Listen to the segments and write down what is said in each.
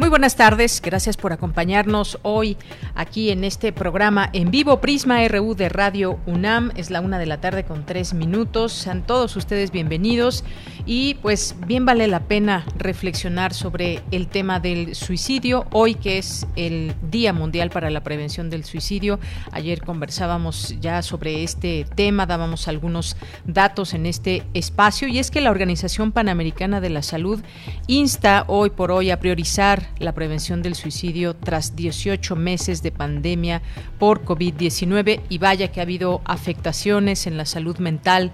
Muy buenas tardes, gracias por acompañarnos hoy aquí en este programa en vivo Prisma RU de Radio UNAM. Es la una de la tarde con tres minutos. Sean todos ustedes bienvenidos y pues bien vale la pena reflexionar sobre el tema del suicidio hoy que es el Día Mundial para la Prevención del Suicidio. Ayer conversábamos ya sobre este tema, dábamos algunos datos en este espacio y es que la Organización Panamericana de la Salud insta hoy por hoy a priorizar la prevención del suicidio tras 18 meses de pandemia por COVID-19 y vaya que ha habido afectaciones en la salud mental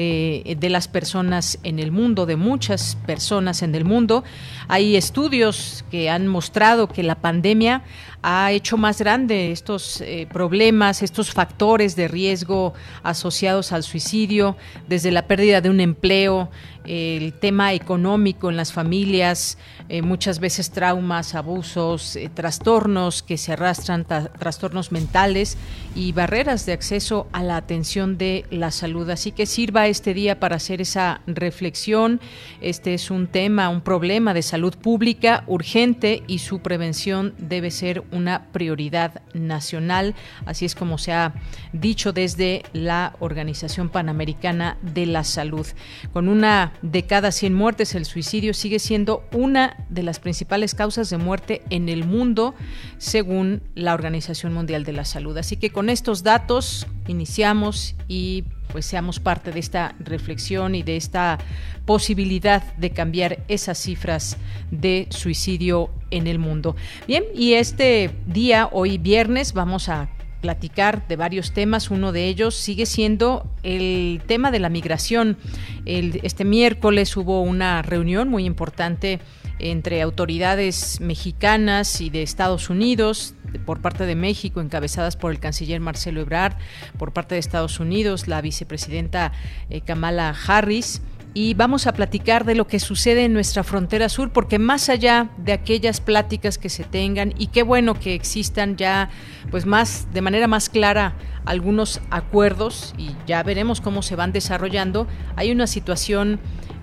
eh, de las personas en el mundo, de muchas personas en el mundo. Hay estudios que han mostrado que la pandemia ha hecho más grande estos eh, problemas, estos factores de riesgo asociados al suicidio, desde la pérdida de un empleo, el tema económico en las familias, eh, muchas veces traumas, abusos, trastornos que se arrastran, trastornos mentales y barreras de acceso a la atención de la salud. Así que sirva este día para hacer esa reflexión. Este es un tema, un problema de salud pública urgente y su prevención debe ser una prioridad nacional. Así es como se ha dicho desde la Organización Panamericana de la Salud. Con una de cada 100 muertes, el suicidio sigue siendo una de las principales causas de muerte en el mundo, según la Organización Mundial de la Salud. Así que con estos datos iniciamos y pues seamos parte de esta reflexión y de esta posibilidad de cambiar esas cifras de suicidio en el mundo. Bien, y este día, hoy viernes, vamos a platicar de varios temas. Uno de ellos sigue siendo el tema de la migración. este miércoles hubo una reunión muy importante entre autoridades mexicanas y de Estados Unidos, por parte de México, encabezadas por el canciller Marcelo Ebrard, por parte de Estados Unidos, la vicepresidenta eh, Kamala Harris. Y vamos a platicar de lo que sucede en nuestra frontera sur, porque más allá de aquellas pláticas que se tengan, y qué bueno que existan ya, pues más, de manera más clara, algunos acuerdos, y ya veremos cómo se van desarrollando, hay una situación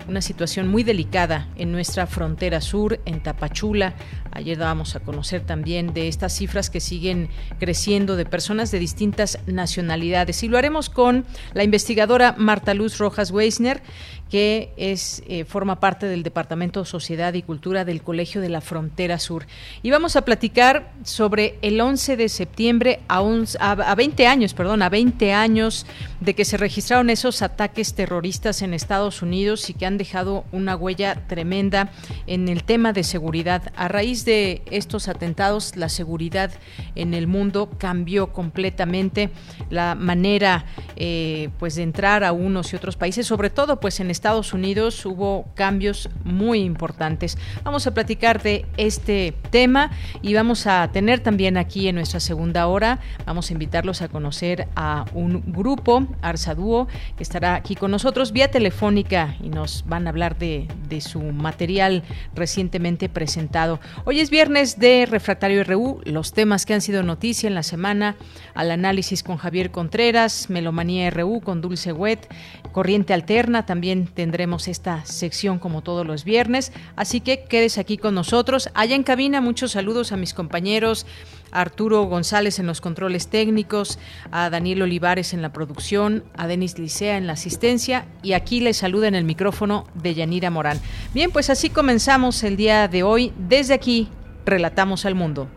una situación muy delicada en nuestra frontera sur, en Tapachula. Ayer dábamos a conocer también de estas cifras que siguen creciendo de personas de distintas nacionalidades. Y lo haremos con la investigadora Marta Luz Rojas Weisner, que es, eh, forma parte del Departamento de Sociedad y Cultura del Colegio de la Frontera Sur. Y vamos a platicar sobre el 11 de septiembre a, a 20 años, perdón, a 20 años de que se registraron esos ataques terroristas en Estados Unidos y que han dejado una huella tremenda en el tema de seguridad. A raíz de estos atentados, la seguridad en el mundo cambió completamente la manera eh, pues de entrar a unos y otros países, sobre todo pues en Estados Unidos hubo cambios muy importantes. Vamos a platicar de este tema y vamos a tener también aquí en nuestra segunda hora, vamos a invitarlos a conocer a un grupo Arsaduo, que estará aquí con nosotros vía telefónica y nos van a hablar de, su material recientemente presentado. Hoy es viernes de Refractario RU, los temas que han sido noticia en la semana, al análisis con Javier Contreras, Melomanía RU con Dulce Wet, Corriente Alterna, también tendremos esta sección como todos los viernes, así que quedes aquí con nosotros. Allá en cabina, muchos saludos a mis compañeros Arturo González en los controles técnicos, a Daniel Olivares en la producción, a Denis Licea en la asistencia y aquí les saluda en el micrófono de Yanira Morán. Bien, pues así comenzamos el día de hoy. Desde aquí, Relatamos al Mundo.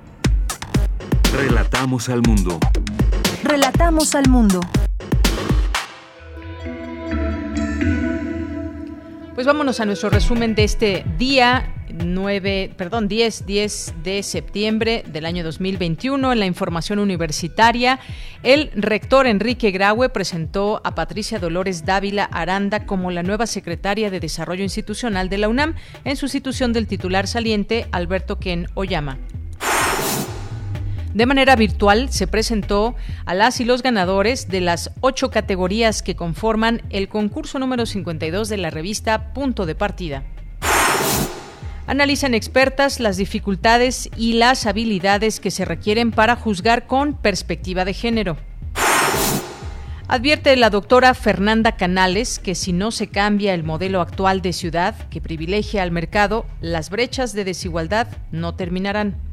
Relatamos al Mundo. Relatamos al Mundo. Pues vámonos a nuestro resumen de este día 9, perdón, 10, 10 de septiembre del año 2021 en la información universitaria. El rector Enrique Graue presentó a Patricia Dolores Dávila Aranda como la nueva secretaria de Desarrollo Institucional de la UNAM en sustitución del titular saliente Alberto Ken Oyama. De manera virtual se presentó a las y los ganadores de las ocho categorías que conforman el concurso número 52 de la revista Punto de Partida. Analizan expertas las dificultades y las habilidades que se requieren para juzgar con perspectiva de género. Advierte la doctora Fernanda Canales que si no se cambia el modelo actual de ciudad que privilegia al mercado, las brechas de desigualdad no terminarán.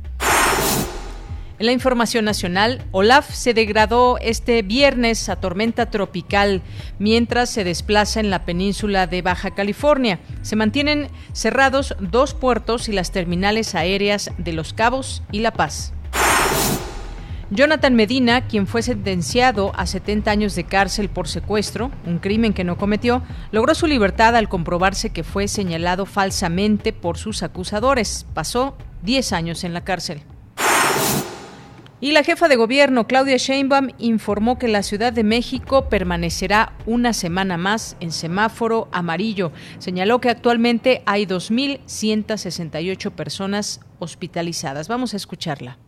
En la información nacional, Olaf se degradó este viernes a tormenta tropical mientras se desplaza en la península de Baja California. Se mantienen cerrados dos puertos y las terminales aéreas de Los Cabos y La Paz. Jonathan Medina, quien fue sentenciado a 70 años de cárcel por secuestro, un crimen que no cometió, logró su libertad al comprobarse que fue señalado falsamente por sus acusadores. Pasó 10 años en la cárcel. Y la jefa de gobierno, Claudia Sheinbaum, informó que la Ciudad de México permanecerá una semana más en semáforo amarillo. Señaló que actualmente hay 2.168 personas hospitalizadas. Vamos a escucharla.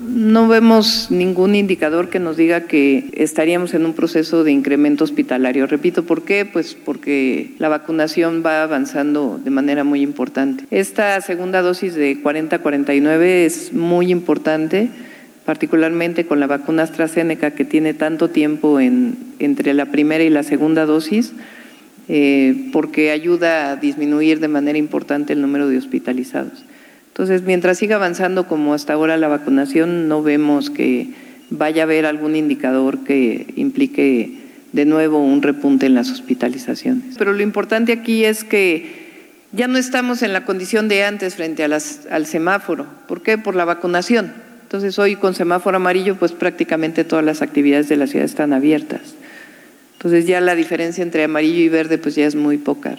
No vemos ningún indicador que nos diga que estaríamos en un proceso de incremento hospitalario. Repito, ¿por qué? Pues porque la vacunación va avanzando de manera muy importante. Esta segunda dosis de 40-49 es muy importante particularmente con la vacuna AstraZeneca que tiene tanto tiempo en, entre la primera y la segunda dosis, eh, porque ayuda a disminuir de manera importante el número de hospitalizados. Entonces, mientras siga avanzando como hasta ahora la vacunación, no vemos que vaya a haber algún indicador que implique de nuevo un repunte en las hospitalizaciones. Pero lo importante aquí es que ya no estamos en la condición de antes frente al semáforo. ¿Por qué? Por la vacunación. Entonces hoy con semáforo amarillo pues prácticamente todas las actividades de la ciudad están abiertas. Entonces ya la diferencia entre amarillo y verde pues ya es muy poca.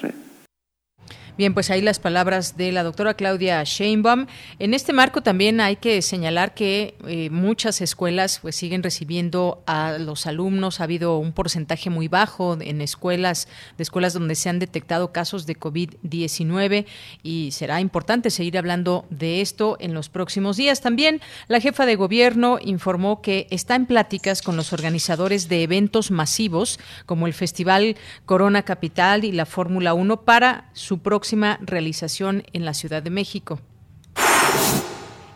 Bien, pues ahí las palabras de la doctora Claudia Sheinbaum. En este marco también hay que señalar que eh, muchas escuelas pues siguen recibiendo a los alumnos. Ha habido un porcentaje muy bajo en escuelas, de escuelas donde se han detectado casos de COVID-19 y será importante seguir hablando de esto en los próximos días. También la jefa de gobierno informó que está en pláticas con los organizadores de eventos masivos como el Festival Corona Capital y la Fórmula 1 para su próximo realización en la Ciudad de México.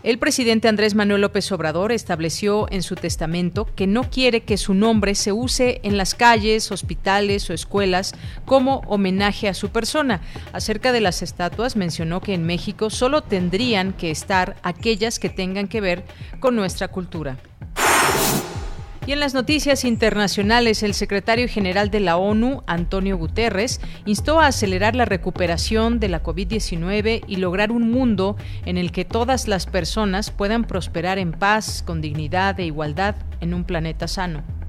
El presidente Andrés Manuel López Obrador estableció en su testamento que no quiere que su nombre se use en las calles, hospitales o escuelas como homenaje a su persona. Acerca de las estatuas mencionó que en México solo tendrían que estar aquellas que tengan que ver con nuestra cultura. Y en las noticias internacionales, el secretario general de la ONU, Antonio Guterres, instó a acelerar la recuperación de la COVID-19 y lograr un mundo en el que todas las personas puedan prosperar en paz, con dignidad e igualdad en un planeta sano.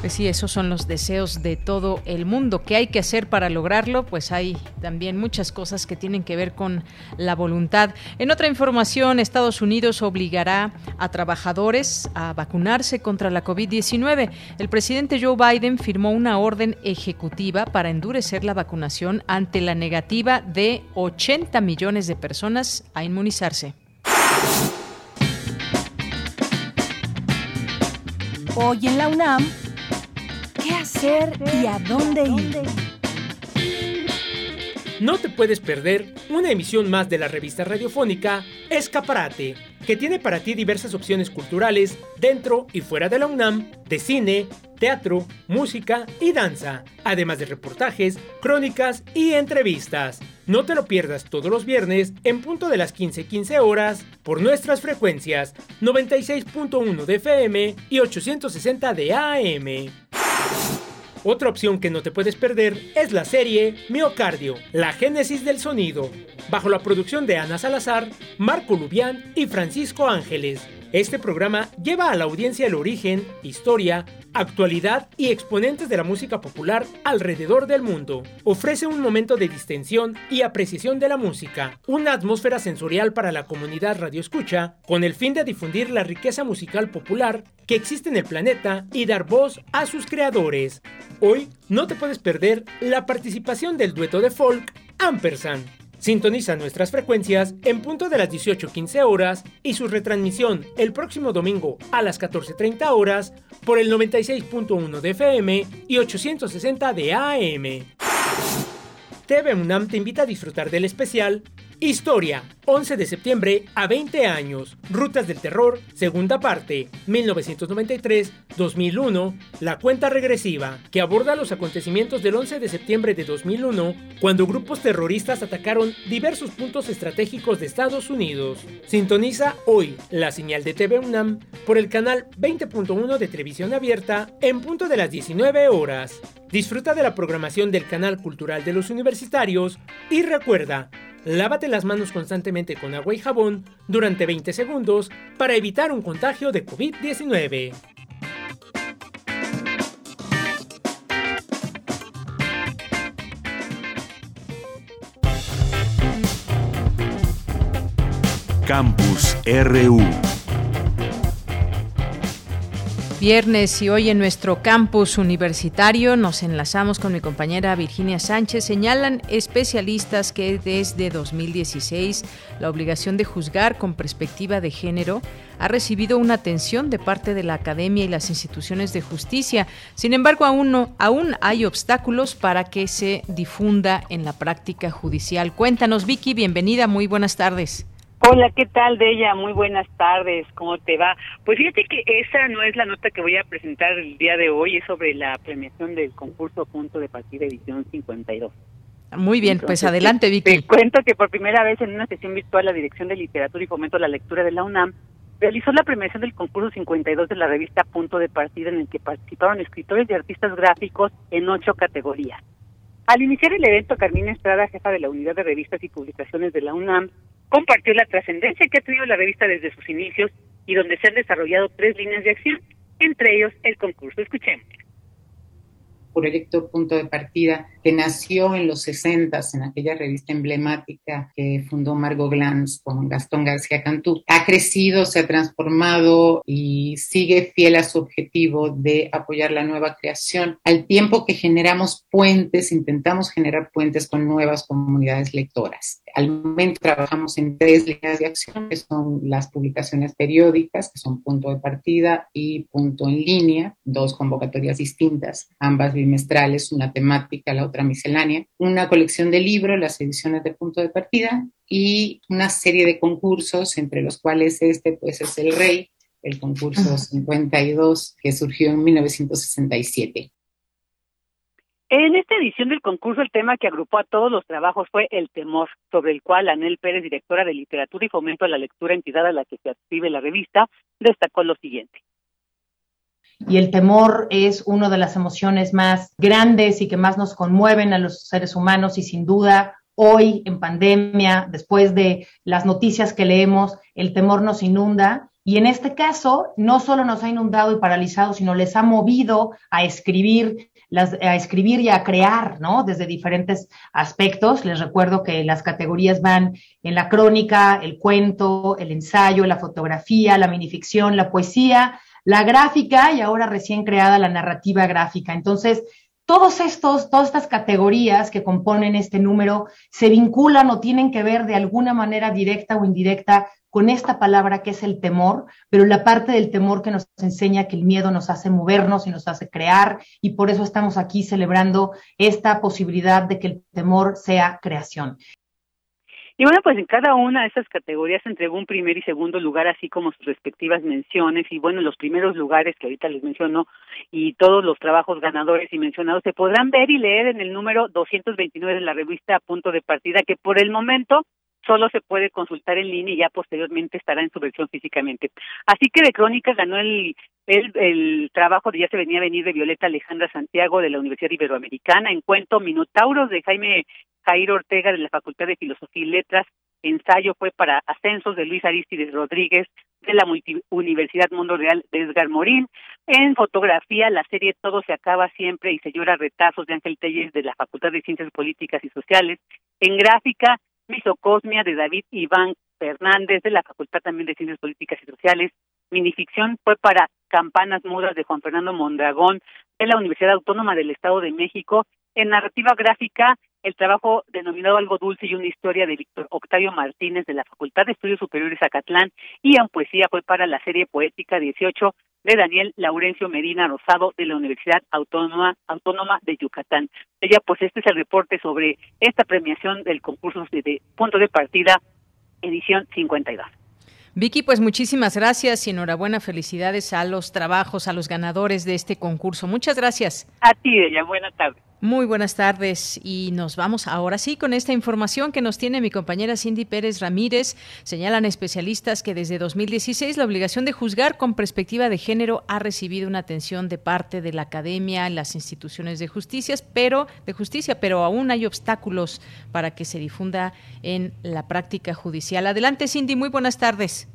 Pues sí, esos son los deseos de todo el mundo. ¿Qué hay que hacer para lograrlo? Pues hay también muchas cosas que tienen que ver con la voluntad. En otra información, Estados Unidos obligará a trabajadores a vacunarse contra la COVID-19. El presidente Joe Biden firmó una orden ejecutiva para endurecer la vacunación ante la negativa de 80 millones de personas a inmunizarse. Hoy en la UNAM qué hacer y a dónde ir. No te puedes perder una emisión más de la revista radiofónica Escaparate, que tiene para ti diversas opciones culturales dentro y fuera de la UNAM, de cine, teatro, música y danza, además de reportajes, crónicas y entrevistas. No te lo pierdas todos los viernes en punto de las 15:15 horas por nuestras frecuencias 96.1 de FM y 860 de AM. Otra opción que no te puedes perder es la serie Miocardio, la génesis del sonido, bajo la producción de Ana Salazar, Marco Lubián y Francisco Ángeles. Este programa lleva a la audiencia el origen, historia, actualidad y exponentes de la música popular alrededor del mundo. Ofrece un momento de distensión y apreciación de la música, una atmósfera sensorial para la comunidad radioescucha, con el fin de difundir la riqueza musical popular que existe en el planeta y dar voz a sus creadores. Hoy no te puedes perder la participación del dueto de folk Ampersand Sintoniza nuestras frecuencias en punto de las 18.15 horas y su retransmisión el próximo domingo a las 14.30 horas por el 96.1 de FM y 860 de AM. TV UNAM te invita a disfrutar del especial Historia, 11 de septiembre a 20 años, Rutas del Terror, segunda parte, 1993-2001, La cuenta regresiva, que aborda los acontecimientos del 11 de septiembre de 2001, cuando grupos terroristas atacaron diversos puntos estratégicos de Estados Unidos. Sintoniza hoy la señal de TV UNAM por el canal 20.1 de televisión abierta en punto de las 19 horas. Disfruta de la programación del canal cultural de los universitarios y recuerda, Lávate las manos constantemente con agua y jabón durante 20 segundos para evitar un contagio de COVID-19. Campus RU Viernes y hoy en nuestro campus universitario nos enlazamos con mi compañera Virginia Sánchez. Señalan especialistas que desde 2016 la obligación de juzgar con perspectiva de género ha recibido una atención de parte de la academia y las instituciones de justicia. Sin embargo, aún, no, aún hay obstáculos para que se difunda en la práctica judicial. Cuéntanos, Vicky, bienvenida, muy buenas tardes. Hola, ¿qué tal, Bella? Muy buenas tardes, ¿cómo te va? Pues fíjate que esa no es la nota que voy a presentar el día de hoy, es sobre la premiación del concurso Punto de Partida Edición 52. Muy bien, pues adelante, Vicky. Te cuento que por primera vez en una sesión virtual la Dirección de Literatura y Fomento a la Lectura de la UNAM realizó la premiación del concurso 52 de la revista Punto de Partida en el que participaron escritores y artistas gráficos en ocho categorías. Al iniciar el evento, Carmina Estrada, jefa de la Unidad de Revistas y Publicaciones de la UNAM, compartió la trascendencia que ha tenido la revista desde sus inicios y donde se han desarrollado tres líneas de acción, entre ellos el concurso. Escuchemos proyecto Punto de Partida, que nació en los 60 en aquella revista emblemática que fundó Margot Glantz con Gastón García Cantú. Ha crecido, se ha transformado y sigue fiel a su objetivo de apoyar la nueva creación, al tiempo que generamos puentes, intentamos generar puentes con nuevas comunidades lectoras. Al momento trabajamos en tres líneas de acción, que son las publicaciones periódicas, que son punto de partida y punto en línea, dos convocatorias distintas, ambas bimestrales, una temática, la otra miscelánea, una colección de libros, las ediciones de punto de partida y una serie de concursos, entre los cuales este pues es el rey, el concurso 52 que surgió en 1967. En esta edición del concurso, el tema que agrupó a todos los trabajos fue el temor, sobre el cual Anel Pérez, directora de literatura y fomento a la lectura, entidad a la que se adscribe la revista, destacó lo siguiente. Y el temor es una de las emociones más grandes y que más nos conmueven a los seres humanos y sin duda hoy en pandemia, después de las noticias que leemos, el temor nos inunda y en este caso, no solo nos ha inundado y paralizado, sino les ha movido a escribir, a escribir y a crear, ¿no? Desde diferentes aspectos. Les recuerdo que las categorías van en la crónica, el cuento, el ensayo, la fotografía, la minificción, la poesía, la gráfica y ahora recién creada la narrativa gráfica. Entonces, todos estos, todas estas categorías que componen este número se vinculan o tienen que ver de alguna manera directa o indirecta con esta palabra que es el temor, pero la parte del temor que nos enseña que el miedo nos hace movernos y nos hace crear, y por eso estamos aquí celebrando esta posibilidad de que el temor sea creación. Y bueno, pues en cada una de esas categorías entregó un primer y segundo lugar, así como sus respectivas menciones. Y bueno, los primeros lugares que ahorita les menciono y todos los trabajos ganadores y mencionados se podrán ver y leer en el número 229 de la revista Punto de Partida, que por el momento solo se puede consultar en línea y ya posteriormente estará en su versión físicamente. Así que de Crónicas ganó el, el, el trabajo de Ya se venía a venir de Violeta Alejandra Santiago de la Universidad Iberoamericana, en cuento Minotauros de Jaime Jairo Ortega de la Facultad de Filosofía y Letras, ensayo fue para Ascensos de Luis Aristides Rodríguez de la Universidad Mundo Real de Edgar Morín. En fotografía, la serie Todo se acaba siempre y se llora retazos de Ángel Telles de la Facultad de Ciencias Políticas y Sociales. En gráfica, Misocosmia de David Iván Fernández de la Facultad también de Ciencias Políticas y Sociales. Minificción fue para Campanas Mudas de Juan Fernando Mondragón de la Universidad Autónoma del Estado de México. En narrativa gráfica, el trabajo denominado Algo Dulce y una historia de Víctor Octavio Martínez de la Facultad de Estudios Superiores Acatlán y en poesía fue para la serie poética 18 de Daniel Laurencio Medina Rosado de la Universidad Autónoma Autónoma de Yucatán. Ella, pues este es el reporte sobre esta premiación del concurso de, de punto de partida edición 52. Vicky, pues muchísimas gracias y enhorabuena, felicidades a los trabajos, a los ganadores de este concurso. Muchas gracias. A ti, ella, buena tarde. Muy buenas tardes y nos vamos ahora sí con esta información que nos tiene mi compañera Cindy Pérez Ramírez. Señalan especialistas que desde 2016 la obligación de juzgar con perspectiva de género ha recibido una atención de parte de la academia, las instituciones de justicia, pero de justicia, pero aún hay obstáculos para que se difunda en la práctica judicial. Adelante Cindy, muy buenas tardes.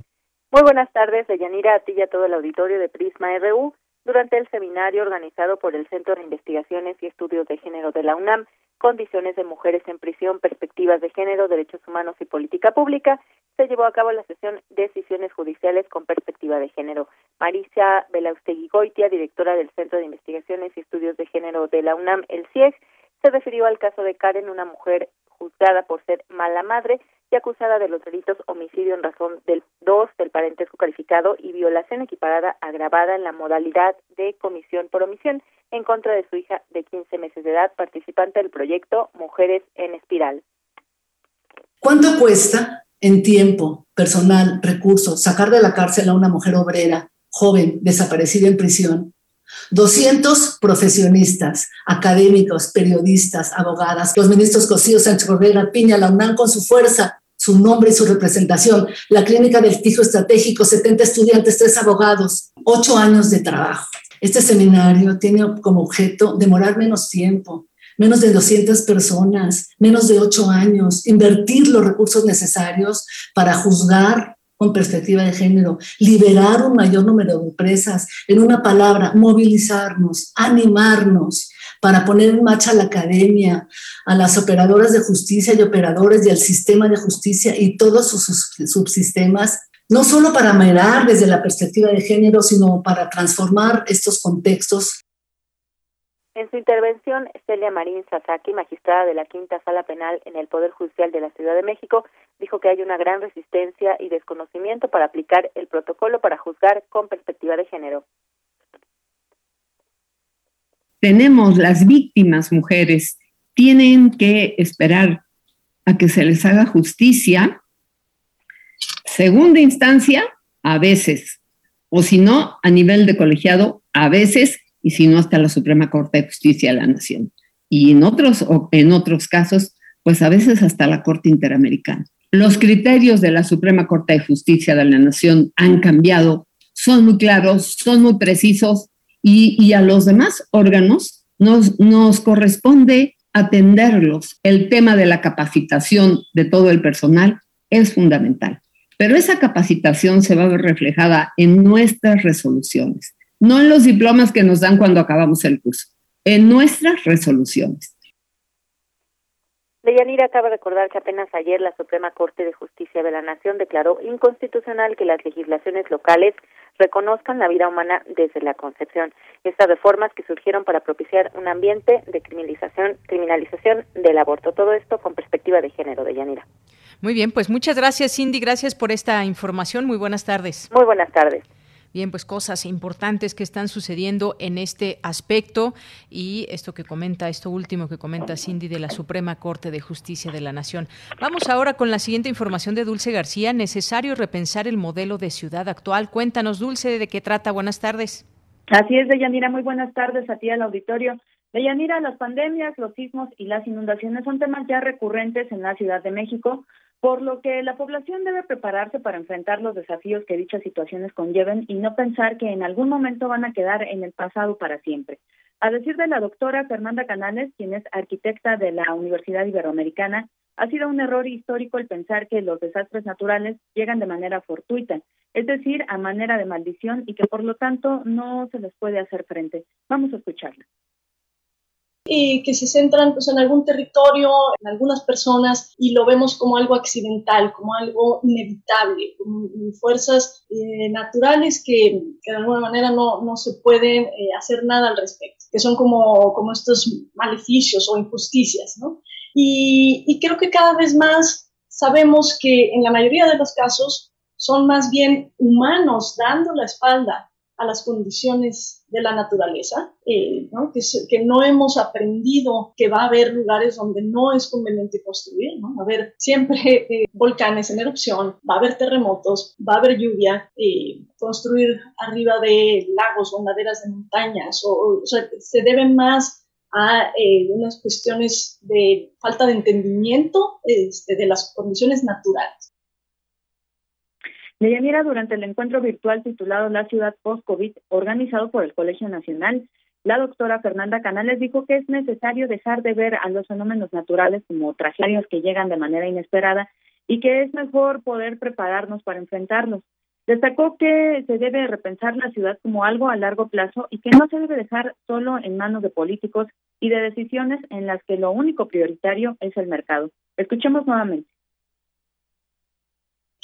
Muy buenas tardes, Deyanira, a ti y a todo el auditorio de Prisma RU durante el seminario organizado por el Centro de Investigaciones y Estudios de Género de la UNAM, Condiciones de Mujeres en Prisión, Perspectivas de Género, Derechos Humanos y Política Pública, se llevó a cabo la sesión Decisiones Judiciales con Perspectiva de Género. Marisa Belaustegui Goitia, directora del Centro de Investigaciones y Estudios de Género de la UNAM, el CIEG, se refirió al caso de Karen, una mujer juzgada por ser mala madre, y acusada de los delitos homicidio en razón del 2 del parentesco calificado y violación equiparada agravada en la modalidad de comisión por omisión en contra de su hija de 15 meses de edad, participante del proyecto Mujeres en Espiral. ¿Cuánto cuesta en tiempo, personal, recursos, sacar de la cárcel a una mujer obrera, joven, desaparecida en prisión? 200 profesionistas, académicos, periodistas, abogadas, los ministros Cosío, Sánchez Cordera, Piña, la UNAM con su fuerza, su nombre y su representación, la clínica del fijo estratégico, 70 estudiantes, tres abogados, ocho años de trabajo. Este seminario tiene como objeto demorar menos tiempo, menos de 200 personas, menos de ocho años, invertir los recursos necesarios para juzgar con perspectiva de género, liberar un mayor número de empresas, en una palabra, movilizarnos, animarnos para poner en marcha la academia, a las operadoras de justicia y operadores del sistema de justicia y todos sus subsistemas, no solo para mirar desde la perspectiva de género, sino para transformar estos contextos en su intervención, Celia Marín Sasaki, magistrada de la Quinta Sala Penal en el Poder Judicial de la Ciudad de México, dijo que hay una gran resistencia y desconocimiento para aplicar el protocolo para juzgar con perspectiva de género. Tenemos las víctimas mujeres, tienen que esperar a que se les haga justicia. Segunda instancia, a veces, o si no, a nivel de colegiado, a veces y si no hasta la Suprema Corte de Justicia de la Nación. Y en otros, en otros casos, pues a veces hasta la Corte Interamericana. Los criterios de la Suprema Corte de Justicia de la Nación han cambiado, son muy claros, son muy precisos y, y a los demás órganos nos, nos corresponde atenderlos. El tema de la capacitación de todo el personal es fundamental. Pero esa capacitación se va a ver reflejada en nuestras resoluciones no en los diplomas que nos dan cuando acabamos el curso, en nuestras resoluciones. Deyanira acaba de recordar que apenas ayer la Suprema Corte de Justicia de la Nación declaró inconstitucional que las legislaciones locales reconozcan la vida humana desde la concepción. Estas reformas que surgieron para propiciar un ambiente de criminalización, criminalización del aborto. Todo esto con perspectiva de género, Deyanira. Muy bien, pues muchas gracias, Cindy. Gracias por esta información. Muy buenas tardes. Muy buenas tardes. Bien, pues cosas importantes que están sucediendo en este aspecto y esto que comenta, esto último que comenta Cindy de la Suprema Corte de Justicia de la Nación. Vamos ahora con la siguiente información de Dulce García. Necesario repensar el modelo de ciudad actual. Cuéntanos, Dulce, de qué trata. Buenas tardes. Así es, Deyanira. Muy buenas tardes a ti al auditorio. Deyanira, las pandemias, los sismos y las inundaciones son temas ya recurrentes en la Ciudad de México por lo que la población debe prepararse para enfrentar los desafíos que dichas situaciones conlleven y no pensar que en algún momento van a quedar en el pasado para siempre. A decir de la doctora Fernanda Canales, quien es arquitecta de la Universidad Iberoamericana, Ha sido un error histórico el pensar que los desastres naturales llegan de manera fortuita, es decir, a manera de maldición y que por lo tanto no se les puede hacer frente. Vamos a escucharla y que se centran pues, en algún territorio, en algunas personas y lo vemos como algo accidental, como algo inevitable, como fuerzas eh, naturales que, que, de alguna manera no, no se pueden eh, hacer nada al respecto, que son como, como estos maleficios o injusticias, ¿no? Y, y creo que cada vez más sabemos que en la mayoría de los casos son más bien humanos dando la espalda a las condiciones de la naturaleza, eh. Que, no hemos aprendido que va a haber lugares donde no es conveniente construir, va a haber siempre eh, volcanes en erupción, va a haber terremotos, va a haber lluvia, eh, construir arriba de lagos o laderas de montañas, o, se debe más a unas cuestiones de falta de entendimiento este, de las condiciones naturales. Deyanira, durante el encuentro virtual titulado La ciudad post-COVID, organizado por el Colegio Nacional, la doctora Fernanda Canales dijo que es necesario dejar de ver a los fenómenos naturales como tragedias que llegan de manera inesperada y que es mejor poder prepararnos para enfrentarlos. Destacó que se debe repensar la ciudad como algo a largo plazo y que no se debe dejar solo en manos de políticos y de decisiones en las que lo único prioritario es el mercado. Escuchemos nuevamente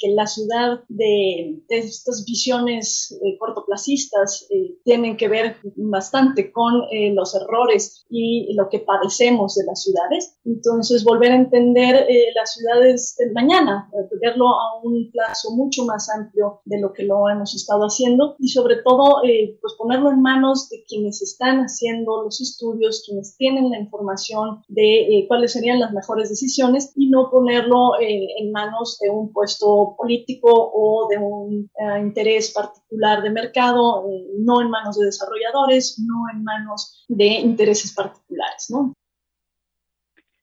que la ciudad de, estas visiones eh, cortoplacistas eh, tienen que ver bastante con eh, los errores y lo que padecemos de las ciudades. Entonces, volver a entender las ciudades del mañana, verlo a un plazo mucho más amplio de lo que lo hemos estado haciendo y sobre todo, pues ponerlo en manos de quienes están haciendo los estudios, quienes tienen la información de cuáles serían las mejores decisiones y no ponerlo en manos de un puesto político o de un eh, interés particular de mercado, eh, no en manos de desarrolladores, no en manos de intereses particulares, ¿no?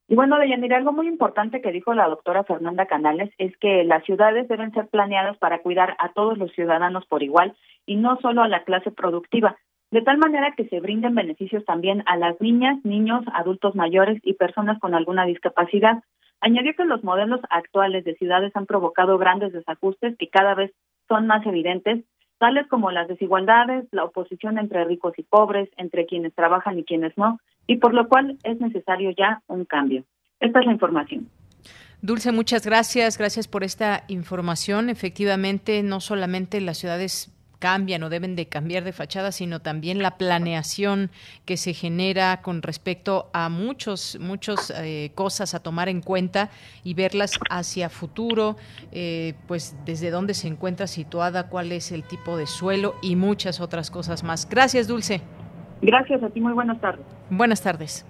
Y bueno, Deyanira, algo muy importante que dijo la doctora Fernanda Canales es que las ciudades deben ser planeadas para cuidar a todos los ciudadanos por igual y no solo a la clase productiva, de tal manera que se brinden beneficios también a las niñas, niños, adultos mayores y personas con alguna discapacidad, Añadió que los modelos actuales de ciudades han provocado grandes desajustes que cada vez son más evidentes, tales como las desigualdades, la oposición entre ricos y pobres, entre quienes trabajan y quienes no, y por lo cual es necesario ya un cambio. Esta es la información. Dulce, muchas gracias. Gracias por esta información. Efectivamente, no solamente las ciudades cambian o deben de cambiar de fachada, sino también la planeación que se genera con respecto a muchos, muchas eh, cosas a tomar en cuenta y verlas hacia futuro, eh, pues desde dónde se encuentra situada, cuál es el tipo de suelo y muchas otras cosas más. Gracias, Dulce. Gracias a ti, muy buenas tardes. Buenas tardes.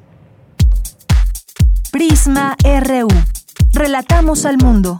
Prisma RU. Relatamos al mundo.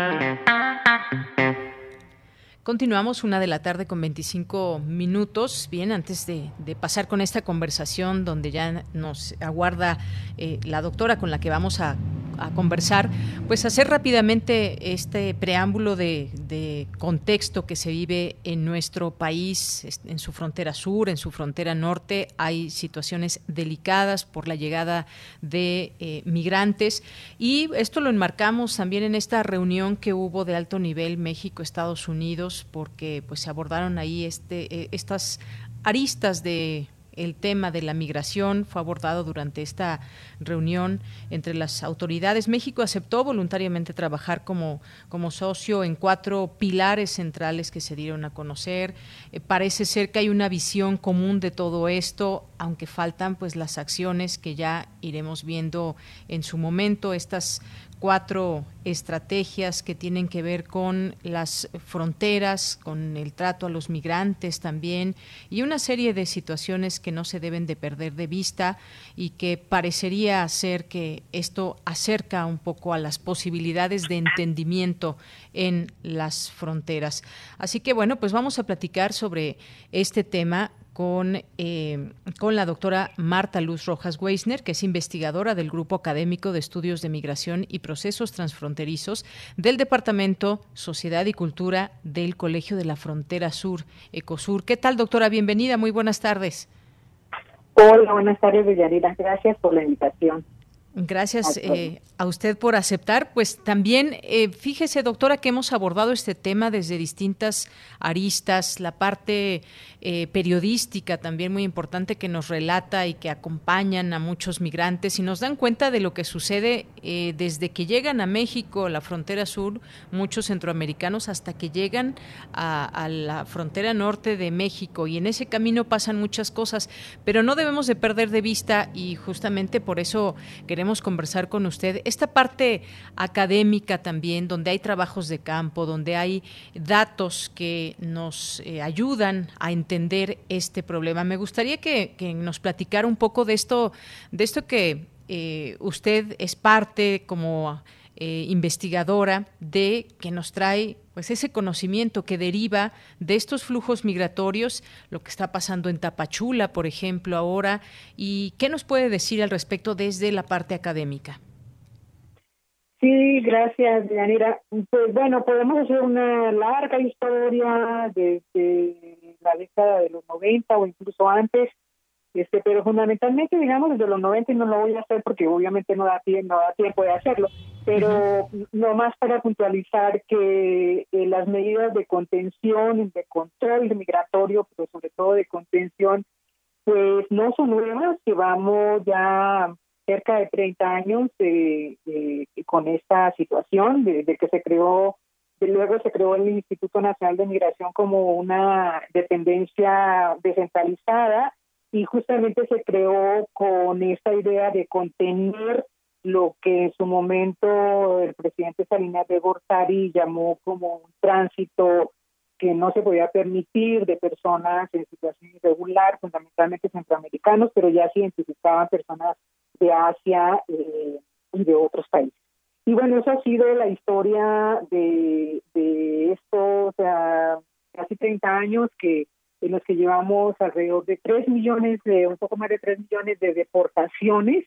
Continuamos una de la tarde con 25 minutos. Bien, antes de, pasar con esta conversación donde ya nos aguarda eh, la doctora con la que vamos a conversar, pues hacer rápidamente este preámbulo de, contexto que se vive en nuestro país, en su frontera sur, en su frontera norte. Hay situaciones delicadas por la llegada de eh, migrantes y esto lo enmarcamos también en esta reunión que hubo de alto nivel México-Estados Unidos porque pues se abordaron ahí este, eh, estas aristas de el tema de la migración fue abordado durante esta reunión entre las autoridades. México aceptó voluntariamente trabajar como, como socio en cuatro pilares centrales que se dieron a conocer. Eh, parece ser que hay una visión común de todo esto, aunque faltan pues las acciones que ya iremos viendo en su momento. Estas cuatro estrategias que tienen que ver con las fronteras, con el trato a los migrantes también y una serie de situaciones que no se deben de perder de vista y que parecería ser que esto acerca un poco a las posibilidades de entendimiento en las fronteras. Así que bueno, pues vamos a platicar sobre este tema con, eh, con la doctora Marta Luz Rojas Weisner, que es investigadora del Grupo Académico de Estudios de Migración y Procesos Transfronterizos del Departamento Sociedad y Cultura del Colegio de la Frontera Sur, Ecosur. ¿Qué tal, doctora? Bienvenida, muy buenas tardes. Hola, buenas tardes, Villarira. Gracias por la invitación. Gracias eh, a usted por aceptar. Pues también, eh, fíjese, doctora, que hemos abordado este tema desde distintas aristas, la parte eh, periodística también muy importante que nos relata y que acompañan a muchos migrantes y nos dan cuenta de lo que sucede desde que llegan a México, la frontera sur, muchos centroamericanos, hasta que llegan a, a la frontera norte de México. Y en ese camino pasan muchas cosas, pero no debemos de perder de vista y justamente por eso queremos queremos conversar con usted. Esta parte académica también, donde hay trabajos de campo, donde hay datos que nos eh, ayudan a entender este problema. Me gustaría que, nos platicara un poco de esto, de esto que eh, usted es parte como eh, investigadora de que nos trae pues ese conocimiento que deriva de estos flujos migratorios, lo que está pasando en Tapachula, por ejemplo, ahora, y qué nos puede decir al respecto desde la parte académica. Sí, gracias, Yanira. Pues bueno, podemos hacer una larga historia desde la década de los 90 o incluso antes, este, pero fundamentalmente, digamos, desde los 90 y no lo voy a hacer porque obviamente no da, no da tiempo de hacerlo, pero no más para puntualizar que eh, las medidas de contención, de control migratorio, pero sobre todo de contención, pues no son nuevas, llevamos ya cerca de 30 años con esta situación, desde que se creó, luego se creó el Instituto Nacional de Migración como una dependencia descentralizada y justamente se creó con esta idea de contener lo que en su momento el presidente Salinas de Gortari llamó como un tránsito que no se podía permitir de personas en situación irregular, fundamentalmente centroamericanos, pero ya se identificaban personas de Asia eh, y de otros países. Y bueno, eso ha sido la historia de, de esto, o sea, casi 30 años que en los que llevamos alrededor de 3 millones, de un poco más de 3 millones de deportaciones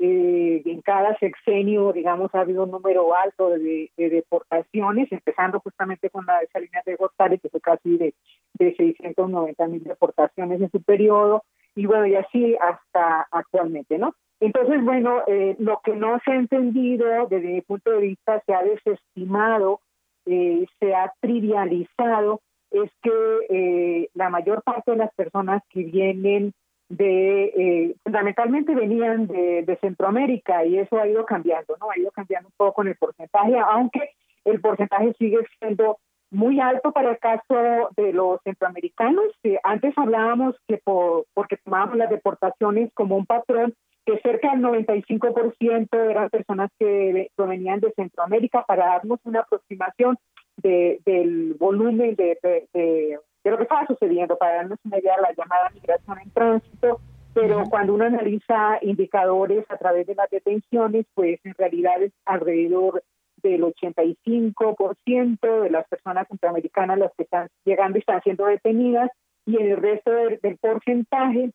eh, en cada sexenio, digamos, ha habido un número alto de, deportaciones, empezando justamente con la de Salinas de Gortari, que fue casi de, de 690 mil deportaciones en su periodo, y bueno, y así hasta actualmente, ¿no? Entonces, bueno, eh, lo que no se ha entendido desde mi punto de vista, se ha desestimado, eh, se ha trivializado, es que la mayor parte de las personas que vienen de eh, fundamentalmente venían de, Centroamérica y eso ha ido cambiando, ¿no? Ha ido cambiando un poco en el porcentaje, aunque el porcentaje sigue siendo muy alto para el caso de los centroamericanos. antes hablábamos que por, porque tomábamos las deportaciones como un patrón, que cerca del 95% eran personas que provenían de Centroamérica para darnos una aproximación de, del volumen de, de de lo que estaba sucediendo, para darnos una idea de la llamada migración en tránsito, pero cuando uno analiza indicadores a través de las detenciones, pues en realidad es alrededor del 85% de las personas centroamericanas las que están llegando están siendo detenidas y el resto del, porcentaje,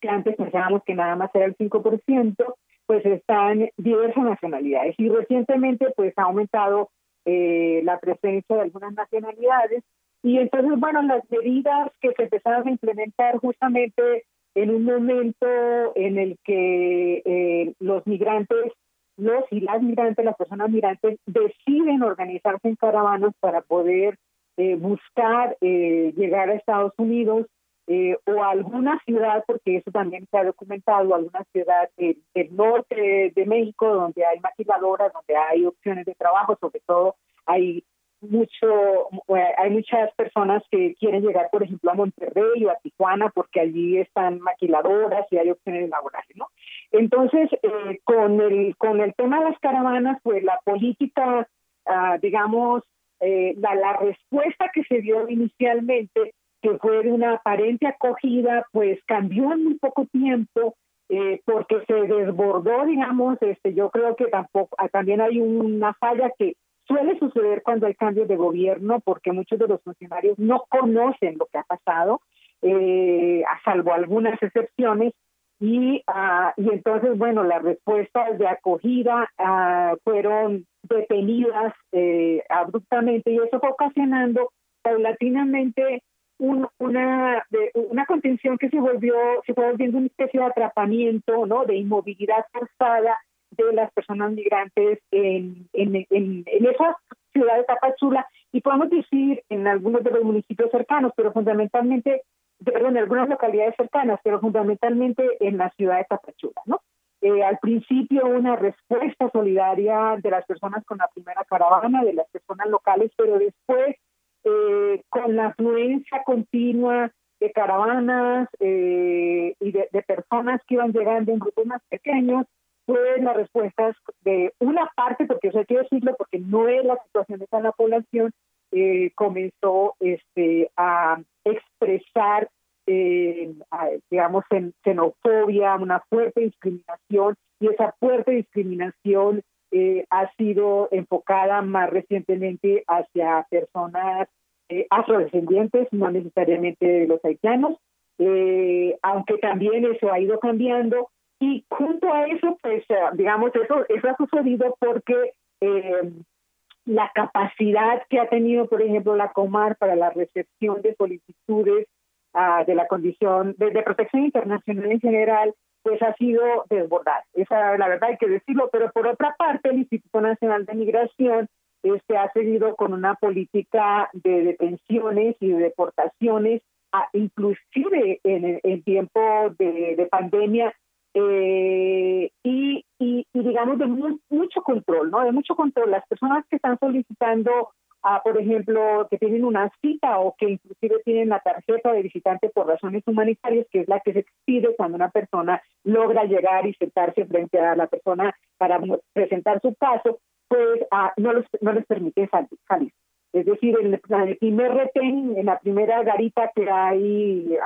que antes pensábamos que nada más era el 5%, pues están diversas nacionalidades. Y recientemente pues ha aumentado eh, la presencia de algunas nacionalidades. Y entonces, bueno, las medidas que se empezaron a implementar justamente en un momento en el que eh, los migrantes, los y las migrantes, las personas migrantes, deciden organizarse en caravanas para poder eh, buscar eh, llegar a Estados Unidos o a alguna ciudad, porque eso también se ha documentado, alguna ciudad del norte de México, donde hay maquiladoras, donde hay opciones de trabajo, sobre todo hay mucho, hay muchas personas que quieren llegar, por ejemplo, a Monterrey o a Tijuana porque allí están maquiladoras y hay opciones laborales, ¿no? Entonces, eh, con el con el tema de las caravanas, pues la política, ah, digamos, eh, la respuesta que se dio inicialmente, que fue de una aparente acogida, pues cambió en muy poco tiempo eh, porque se desbordó, digamos, este, yo creo que tampoco, ah, también hay una falla que Suele suceder cuando hay cambios de gobierno porque muchos de los funcionarios no conocen lo que ha pasado eh, a salvo algunas excepciones, y, uh, y entonces, bueno, las respuestas de acogida uh, fueron detenidas eh, abruptamente y eso fue ocasionando paulatinamente un, una, de, una contención que se volvió, se fue volviendo una especie de atrapamiento, ¿no? De inmovilidad forzada de las personas migrantes en, en, en, en esa ciudad de Tapachula y podemos decir en algunos de los municipios cercanos, pero fundamentalmente en algunas localidades cercanas, pero fundamentalmente en la ciudad de Tapachula, ¿no? Eh, al principio una respuesta solidaria de las personas con la primera caravana, de las personas locales, pero después eh, con la afluencia continua de caravanas eh, y de, personas que iban llegando en grupos más pequeños, pues las respuestas de una parte, porque eso hay que decirlo, porque no es la situación de la población, eh, comenzó este, a expresar, eh, a, digamos, en xenofobia, una fuerte discriminación, y esa fuerte discriminación eh, ha sido enfocada más recientemente hacia personas eh, afrodescendientes, no necesariamente de los haitianos, eh, aunque también eso ha ido cambiando. Y junto a eso, pues, digamos, eso, eso ha sucedido porque eh, la capacidad que ha tenido, por ejemplo, la Comar para la recepción de solicitudes uh, de la condición de, protección internacional en general, pues ha sido desbordada. Esa la verdad hay que decirlo, pero por otra parte el Instituto Nacional de Migración este ha seguido con una política de detenciones y de deportaciones, a, inclusive en el tiempo de, de pandemia eh, y, digamos de mucho control, ¿no? De mucho control. Las personas que están solicitando, uh, por ejemplo, que tienen una cita o que inclusive tienen la tarjeta de visitante por razones humanitarias, que es la que se expide cuando una persona logra llegar y sentarse frente a la persona para presentar su caso, pues uh, no, los, no les permite salir. Es decir, en el, primer retén, en la primera garita que hay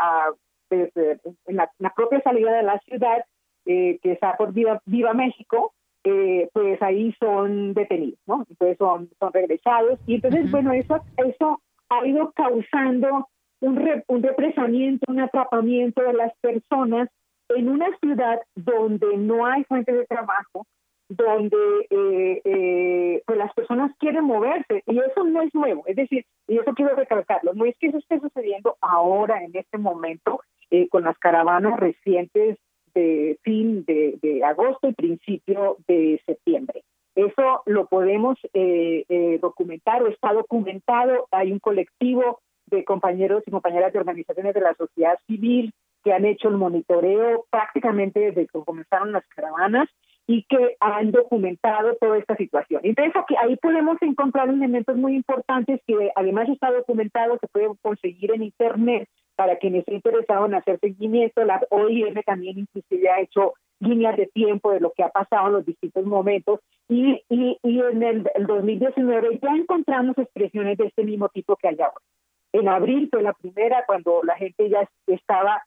desde, en, la, en la propia salida de la ciudad, eh, que está por Viva, Viva México, eh, pues ahí son detenidos, ¿no? Entonces son, son regresados. Y entonces, bueno, eso, eso ha ido causando un, re, un represamiento, un atrapamiento de las personas en una ciudad donde no hay fuentes de trabajo, donde eh, eh, pues las personas quieren moverse y eso no es nuevo, es decir, y eso quiero recalcarlo, no es que eso esté sucediendo ahora en este momento eh, con las caravanas recientes fin de, de, agosto y principio de septiembre. Eso lo podemos eh, eh, documentar o está documentado. Hay un colectivo de compañeros y compañeras de organizaciones de la sociedad civil que han hecho el monitoreo prácticamente desde que comenzaron las caravanas y que han documentado toda esta situación. Entonces aquí ahí podemos encontrar elementos muy importantes que además está documentado, se puede conseguir en internet para quienes estén interesados en hacer seguimiento. La OIM también inclusive ha hecho líneas de tiempo de lo que ha pasado en los distintos momentos y, y, y en el, el 2019 ya encontramos expresiones de este mismo tipo que hay ahora. En abril fue la primera cuando la gente ya estaba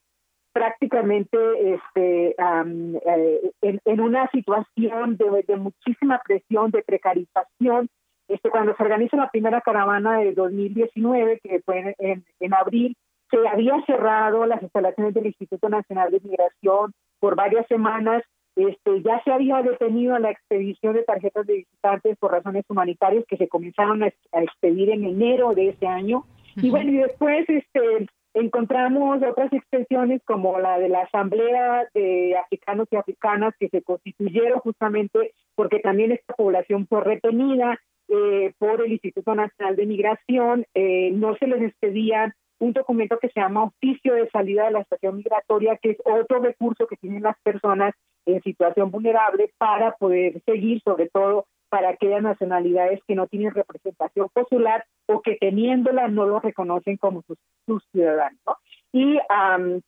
prácticamente este, um, eh, en, en, una situación de, de, muchísima presión, de precarización. Este, cuando se organiza la primera caravana de 2019, que fue en, en, en abril, se había cerrado las instalaciones del Instituto Nacional de Migración por varias semanas. Este, ya se había detenido la expedición de tarjetas de visitantes por razones humanitarias que se comenzaron a, a expedir en enero de ese año. Uh -huh. Y bueno, y después este, encontramos otras expresiones como la de la Asamblea de Africanos y Africanas que se constituyeron justamente porque también esta población fue retenida eh, por el Instituto Nacional de Migración, eh, no se les expedían un documento que se llama oficio de salida de la estación migratoria, que es otro recurso que tienen las personas en situación vulnerable para poder seguir, sobre todo para aquellas nacionalidades que no tienen representación consular o que teniéndola no lo reconocen como sus, sus ciudadanos. ¿no? Y, um,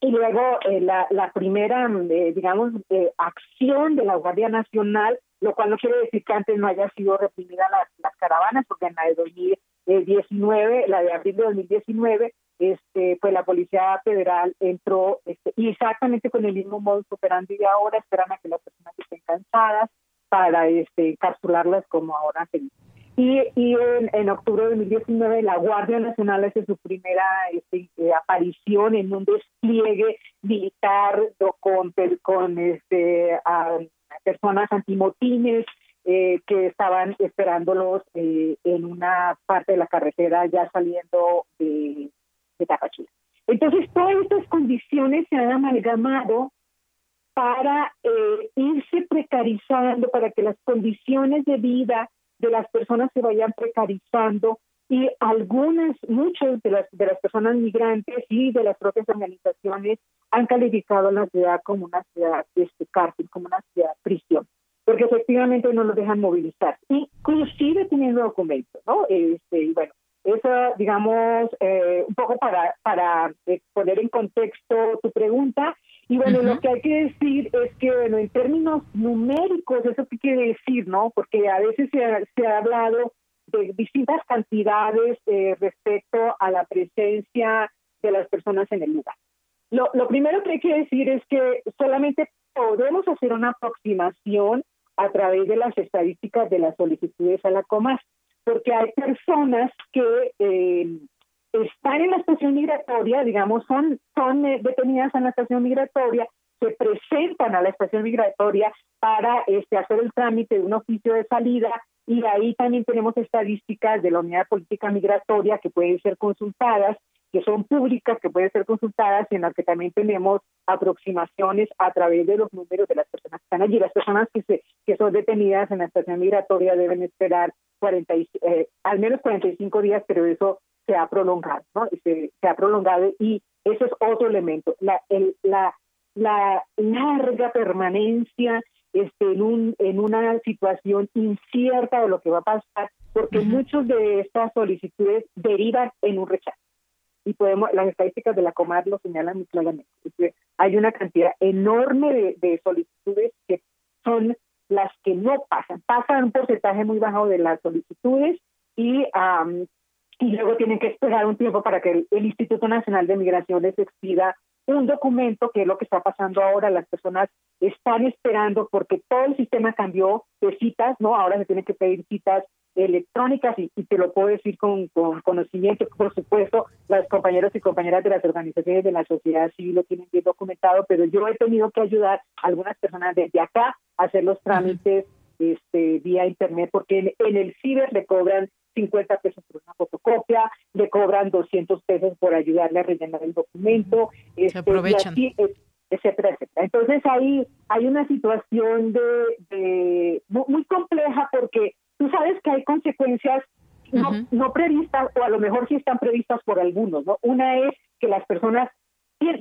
y luego eh, la, la, primera, eh, digamos, eh, acción de la Guardia Nacional, lo cual no quiere decir que antes no haya sido reprimida las, las caravanas, porque en la de 2019, la de abril de 2019, este, pues la Policía Federal entró este, y exactamente con el mismo modus operandi de ahora, esperan a que las personas estén cansadas, para este, capturarlas como ahora se y, en, octubre de 2019 la Guardia Nacional hace su primera este, eh, aparición en un despliegue militar con, con este, personas antimotines eh, que estaban esperándolos eh, en una parte de la carretera ya saliendo de, de. Entonces, todas estas condiciones se han amalgamado para irse precarizando, para que las condiciones de vida de las personas se vayan precarizando y algunas, muchas de las, de las personas migrantes y de las propias organizaciones han calificado a la ciudad como una ciudad este, cárcel, como una ciudad prisión, porque efectivamente no los dejan movilizar, inclusive teniendo documentos, ¿no? Este, y bueno, eso, digamos, eh, un poco para, para eh, poner en contexto tu pregunta, y bueno, lo que hay que decir es que, bueno, en términos numéricos, ¿eso qué quiere decir, no? Porque a veces se ha, se ha hablado de distintas cantidades eh, respecto a la presencia de las personas en el lugar. Lo, lo primero que hay que decir es que solamente podemos hacer una aproximación a través de las estadísticas de las solicitudes a la COMAS, porque hay personas que eh, están en la estación migratoria, digamos, son, son eh, detenidas en la estación migratoria, se presentan a la estación migratoria para este, hacer el trámite de un oficio de salida y ahí también tenemos estadísticas de la unidad política migratoria que pueden ser consultadas, que son públicas, que pueden ser consultadas y en las que también tenemos aproximaciones a través de los números de las personas que están allí. Las personas que, se, que son detenidas en la estación migratoria deben esperar 40, eh, al menos 45 días, pero eso se ha prolongado, ¿no? Se, se, ha prolongado y ese es otro elemento, la, el, la, la larga permanencia este, en, un, en una situación incierta de lo que va a pasar, porque muchos de estas solicitudes derivan en un rechazo. Y podemos, las estadísticas de la Comar lo señalan muy claramente. hay una cantidad enorme de, de solicitudes que son las que no pasan. Pasan un porcentaje muy bajo de las solicitudes y y luego tienen que esperar un tiempo para que el, Instituto Nacional de Migración les expida un documento, que es lo que está pasando ahora, las personas están esperando porque todo el sistema cambió de citas, ¿no? Ahora se tienen que pedir citas electrónicas y, te lo puedo decir con, con, conocimiento, por supuesto, las compañeros y compañeras de las organizaciones de la sociedad civil lo tienen bien documentado, pero yo he tenido que ayudar a algunas personas desde acá a hacer los trámites este, vía internet, porque en, en el ciber le cobran 50 pesos por una fotocopia, le cobran 200 pesos por ayudarle a rellenar el documento, Se este, aprovechan. etcétera, etcétera. Entonces ahí hay una situación de, muy, compleja porque tú sabes que hay consecuencias no, no previstas o a lo mejor sí están previstas por algunos, ¿no? Una es que las personas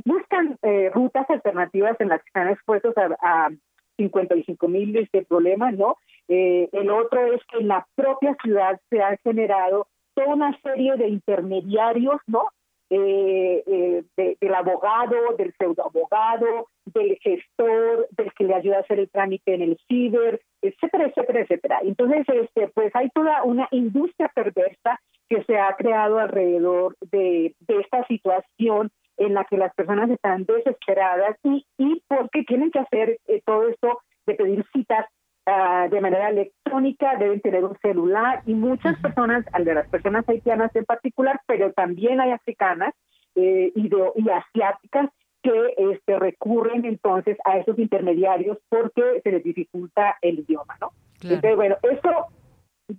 buscan eh, rutas alternativas en las que están expuestos a, a 55 mil este, problemas, ¿no? Eh, el otro es que en la propia ciudad se han generado toda una serie de intermediarios, ¿no? Eh, eh, del abogado, del pseudoabogado, del gestor, del que le ayuda a hacer el trámite en el ciber, etcétera, etcétera, etcétera. Entonces, este, pues hay toda una industria perversa que se ha creado alrededor de, de esta situación en la que las personas están desesperadas y, y porque tienen que hacer todo esto de pedir citas Ah, de manera electrónica, deben tener un celular y muchas personas, al de las personas haitianas en particular, pero también hay africanas eh, y, y asiáticas que este, recurren entonces a esos intermediarios porque se les dificulta el idioma, ¿no? Entonces, bueno, eso,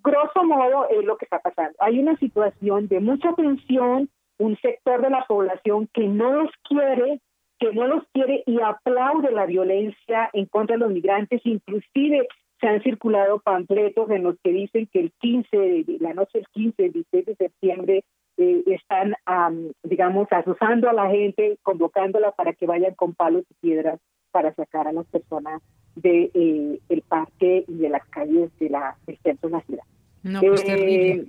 grosso modo, es lo que está pasando. Hay una situación de mucha tensión, un sector de la población que no los quiere, que no los quiere y aplaude la violencia en contra de los migrantes, inclusive se han circulado panfletos en los que dicen que el 15, de la noche del 15, el 16 de septiembre, eh, están, digamos, asusando a la gente, convocándola para que vayan con palos y piedras para sacar a las personas del de, eh, parque y de las calles de la, del centro de la ciudad. No, pues eh.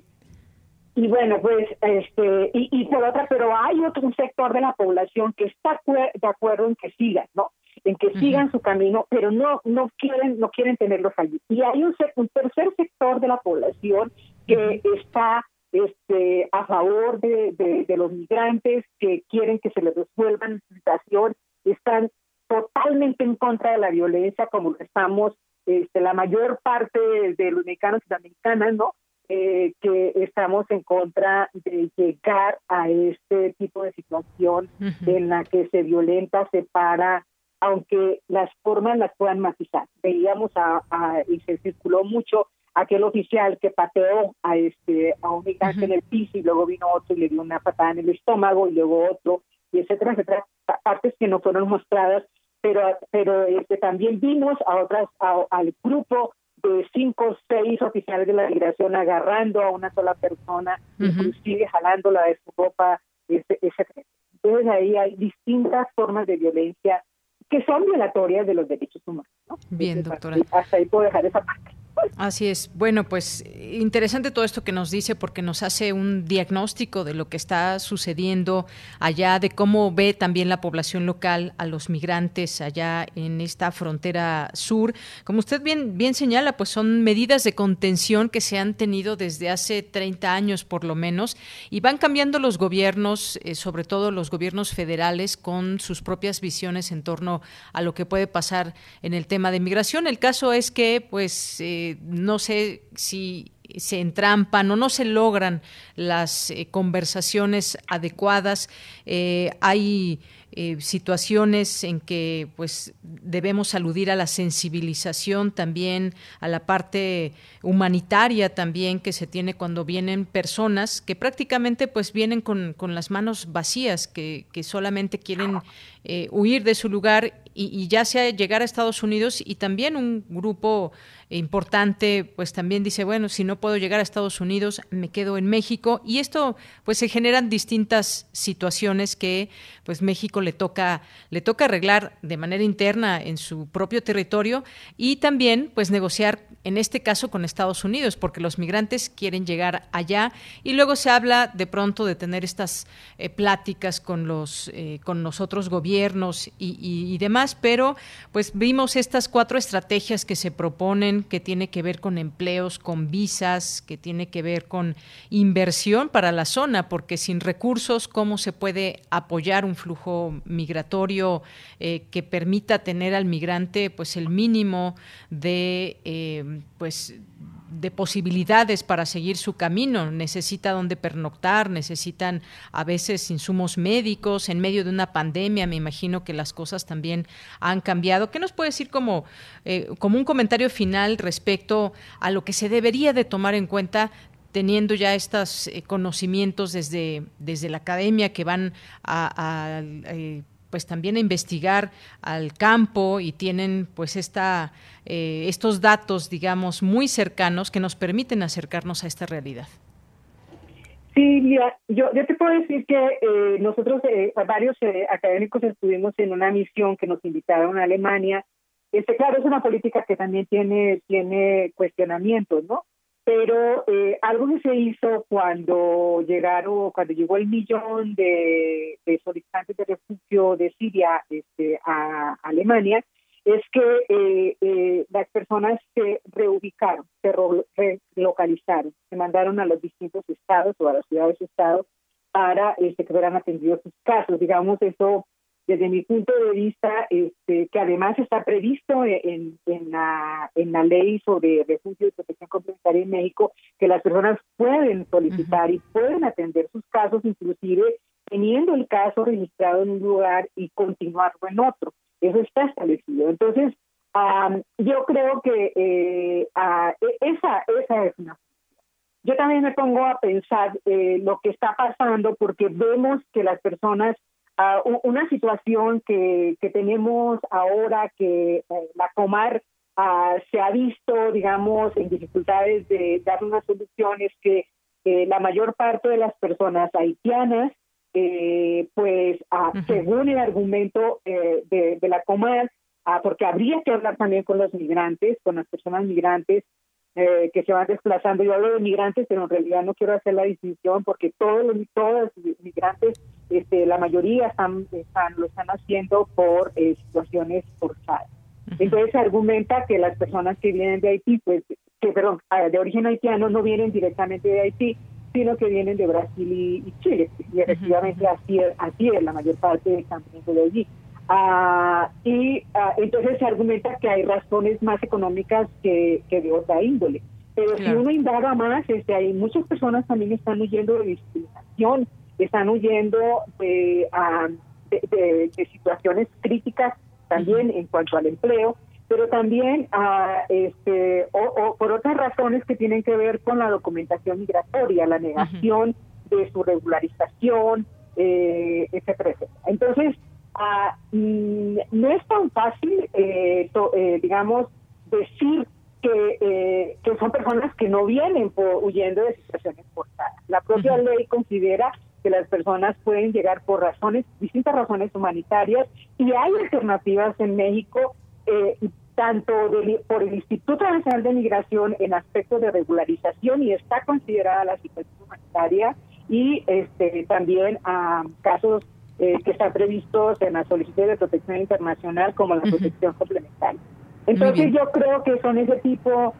Y bueno, pues, este, y, y por otra, pero hay otro sector de la población que está de acuerdo en que sigan, ¿no? En que sigan su camino, pero no, no quieren, no quieren tenerlos allí. Y hay un, un tercer sector de la población que está este, a favor de, de, los migrantes, que quieren que se les resuelva la situación, están totalmente en contra de la violencia, como estamos este, la mayor parte de los mexicanos y las mexicanas, ¿no? eh, que estamos en contra de llegar a este tipo de situación en la que se violenta, se para, aunque las formas las puedan matizar. Veíamos a, y se circuló mucho aquel oficial que pateó a este a un migrante en el piso y luego vino otro y le dio una patada en el estómago y luego otro y etcétera etcétera. Partes que no fueron mostradas pero pero este también vimos a otras al grupo de cinco o seis oficiales de la migración agarrando a una sola persona inclusive jalándola de su ropa ese, entonces ahí hay distintas formas de violencia que son violatorias de los derechos humanos bien doctora. hasta ahí puedo dejar esa parte Así es. Bueno, pues interesante todo esto que nos dice porque nos hace un diagnóstico de lo que está sucediendo allá, de cómo ve también la población local a los migrantes allá en esta frontera sur. Como usted bien, bien señala, pues son medidas de contención que se han tenido desde hace 30 años por lo menos y van cambiando los gobiernos, eh, sobre todo los gobiernos federales, con sus propias visiones en torno a lo que puede pasar en el tema de migración. El caso es que, pues, eh, no sé si se entrampan o no se logran las eh, conversaciones adecuadas. Eh, hay eh, situaciones en que pues debemos aludir a la sensibilización también, a la parte humanitaria también que se tiene cuando vienen personas que prácticamente pues vienen con, las manos vacías, que, que solamente quieren huir de su lugar y, y ya sea llegar a Estados Unidos y también un grupo importante, pues también dice, bueno, si no puedo llegar a Estados Unidos, me quedo en México. Y esto, pues se generan distintas situaciones que, pues México le toca, le toca arreglar de manera interna en su propio territorio y también, pues negociar en este caso con Estados Unidos, porque los migrantes quieren llegar allá. Y luego se habla de pronto de tener estas eh, pláticas con los eh, con los otros gobiernos y, demás, pero pues vimos estas cuatro estrategias que se proponen, que tiene que ver con empleos, con visas, que tiene que ver con inversión para la zona, porque sin recursos, ¿cómo se puede apoyar un flujo migratorio eh, que permita tener al migrante pues el mínimo de pues de posibilidades para seguir su camino, necesita donde pernoctar, necesitan a veces insumos médicos, en medio de una pandemia me imagino que las cosas también han cambiado. ¿Qué nos puede decir como, eh, como un comentario final respecto a lo que se debería de tomar en cuenta teniendo ya estos eh, conocimientos desde, desde la academia que van a, eh, pues también a investigar al campo y tienen pues esta, eh, estos datos, digamos, muy cercanos que nos permiten acercarnos a esta realidad. Sí, mira, yo, yo te puedo decir que eh, nosotros, eh, varios académicos, estuvimos en una misión que nos invitaron a Alemania. Este, claro, es una política que también tiene, tiene cuestionamientos, ¿no? Pero eh, algo que se hizo cuando llegaron, cuando llegó el millón de, solicitantes de refugio de Siria este, a Alemania, es que eh, eh, las personas se reubicaron, se relocalizaron, se mandaron a los distintos estados o a las ciudades-estados para este, que fueran atendidos sus casos. Digamos, eso desde mi punto de vista, este, que además está previsto en, en, la, en la ley sobre refugio y protección complementaria en México, que las personas pueden solicitar y pueden atender sus casos, inclusive teniendo el caso registrado en un lugar y continuarlo en otro. Eso está establecido. Entonces, yo creo que eh, e, esa, esa es una yo también me pongo a pensar eh, lo que está pasando porque vemos que las personas una situación que, que, tenemos ahora que eh, la Comar ah, se ha visto, digamos, en dificultades de dar unas soluciones que la mayor parte de las personas haitianas, eh, pues ah, según el argumento eh, de, de, la Comar, porque habría que hablar también con los migrantes, con las personas migrantes, eh, que se van desplazando. Yo hablo de migrantes, pero en realidad no quiero hacer la distinción porque todos los, todos los migrantes, este, la mayoría están, están, lo están haciendo por eh, situaciones forzadas. Entonces se argumenta que las personas que vienen de Haití, pues, que perdón, ah, de origen haitiano no vienen directamente de Haití, sino que vienen de Brasil y, Chile. Y efectivamente así, así es la mayor parte del campamento de allí. Ah, y ah, entonces se argumenta que hay razones más económicas que, de otra índole. Pero si uno indaga más, este, hay muchas personas también están huyendo de discriminación, están huyendo de, de, situaciones críticas también en cuanto al empleo, pero también a este, o, por otras razones que tienen que ver con la documentación migratoria, la negación de su regularización, eh, etcétera, etcétera. Entonces, ah, mm, no es tan fácil, eh, eh, digamos, decir eh, que, son personas que no vienen por, huyendo de situaciones forzadas. La propia ley considera que las personas pueden llegar por razones, distintas razones humanitarias, y hay alternativas en México, eh, tanto por el Instituto Nacional de Migración en aspectos de regularización, y está considerada la situación humanitaria, y este también a casos eh, que están previstos en la solicitud de protección internacional como la protección complementaria. Entonces yo creo que son ese tipo de,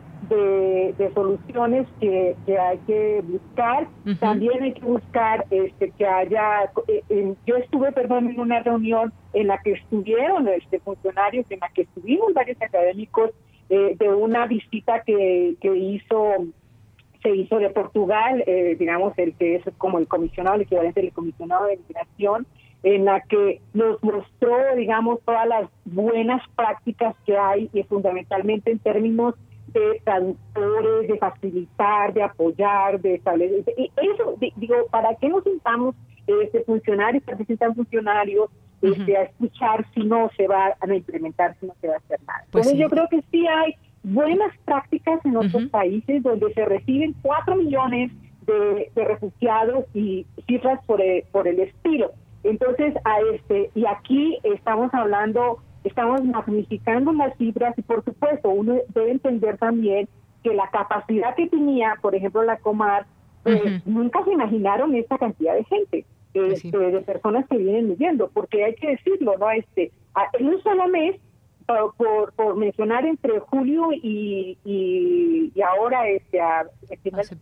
soluciones que, hay que buscar. También hay que buscar este, que haya, eh, yo estuve, perdón, en una reunión en la que estuvieron este, funcionarios, en la que estuvimos varios académicos eh, de una visita que, que hizo se hizo de Portugal, eh, digamos, el que es como el comisionado, el equivalente del comisionado de migración, en la que nos mostró, digamos, todas las buenas prácticas que hay y fundamentalmente en términos de traductores, de facilitar, de apoyar, de establecer. Y eso, digo, ¿para qué nos sentamos este, funcionarios, participan funcionarios este, a escuchar si no se va a implementar, si no se va a hacer nada? Pues Entonces yo creo que sí hay buenas prácticas en otros países donde se reciben cuatro millones de, refugiados y cifras por por el estilo. Entonces, a este, y aquí estamos hablando, estamos magnificando las cifras y por supuesto uno debe entender también que la capacidad que tenía, por ejemplo, la Comar, pues, nunca se imaginaron esta cantidad de gente, pues este, de personas que vienen huyendo, porque hay que decirlo, ¿no? Este, en un solo mes, por, por mencionar entre julio y, y, ahora, este, a,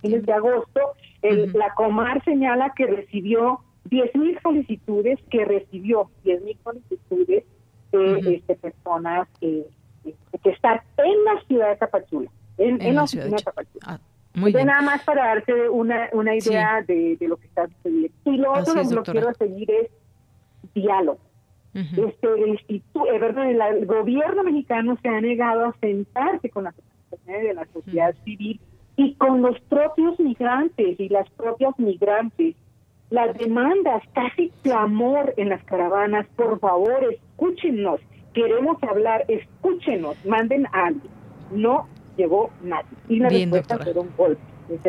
fines de agosto, el, la Comar señala que recibió 10.000 solicitudes que recibió, 10.000 solicitudes de este, personas que están en la ciudad de Tapachula, en, en, la ciudad de Tapachula. Ah, muy bien. Nada más para darte una, una idea de, de, lo que está sucediendo. Y lo otro que quiero seguir es diálogo. este, el, instituto, verdad, el, gobierno mexicano se ha negado a sentarse con las organizaciones de la sociedad civil y con los propios migrantes y las propias migrantes las demandas, casi clamor en las caravanas, por favor, escúchenos, queremos hablar, escúchenos, manden a alguien. No llegó nadie. Y la Bien, respuesta fue un golpe.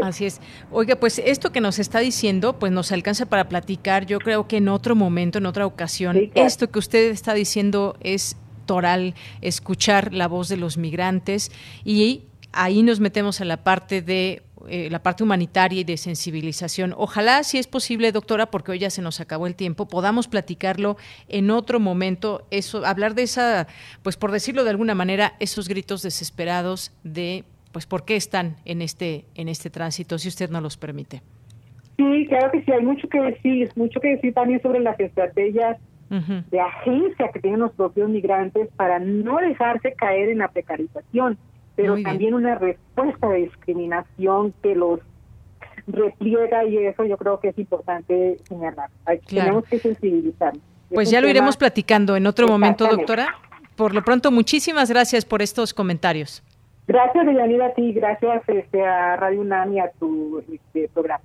Así es. Oiga, pues esto que nos está diciendo, pues nos alcanza para platicar, yo creo que en otro momento, en otra ocasión, esto que usted está diciendo es toral, escuchar la voz de los migrantes y ahí nos metemos a la parte de eh, la parte humanitaria y de sensibilización. Ojalá, si es posible, doctora, porque hoy ya se nos acabó el tiempo, podamos platicarlo en otro momento, eso, hablar de esa, pues por decirlo de alguna manera, esos gritos desesperados de, pues, por qué están en este, en este tránsito, si usted no los permite. Sí, claro que sí, hay mucho que decir, mucho que decir también sobre las estrategias de agencia que tienen los propios migrantes para no dejarse caer en la precarización pero también una respuesta de discriminación que los repliega y eso yo creo que es importante señalar. Tenemos que sensibilizar. Pues ya lo iremos platicando en otro momento, doctora. Por lo pronto, muchísimas gracias por estos comentarios. Gracias, Deyanira, a ti, gracias este, a Radio UNAM y a tu este, programa.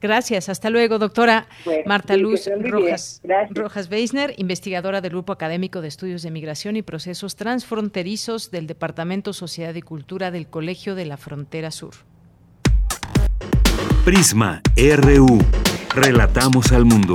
Gracias. hasta luego, doctora Marta Luz Rojas, Rojas Beisner, investigadora del Grupo Académico de Estudios de Migración y Procesos Transfronterizos del Departamento Sociedad y Cultura del Colegio de la Frontera Sur. Prisma RU. Relatamos al mundo.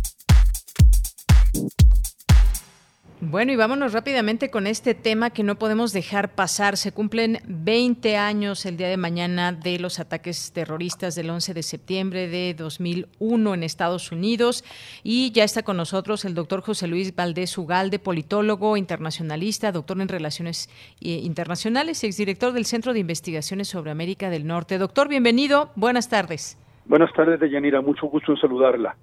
Bueno, y vámonos rápidamente con este tema que no podemos dejar pasar. Se cumplen 20 años el día de mañana de los ataques terroristas del 11 de septiembre de 2001 en Estados Unidos. Y ya está con nosotros el doctor José Luis Valdés Ugalde, politólogo, internacionalista, doctor en Relaciones eh, Internacionales y exdirector del Centro de Investigaciones sobre América del Norte. Doctor, bienvenido. Buenas tardes. Buenas tardes, Deyanira. Mucho gusto en saludarla.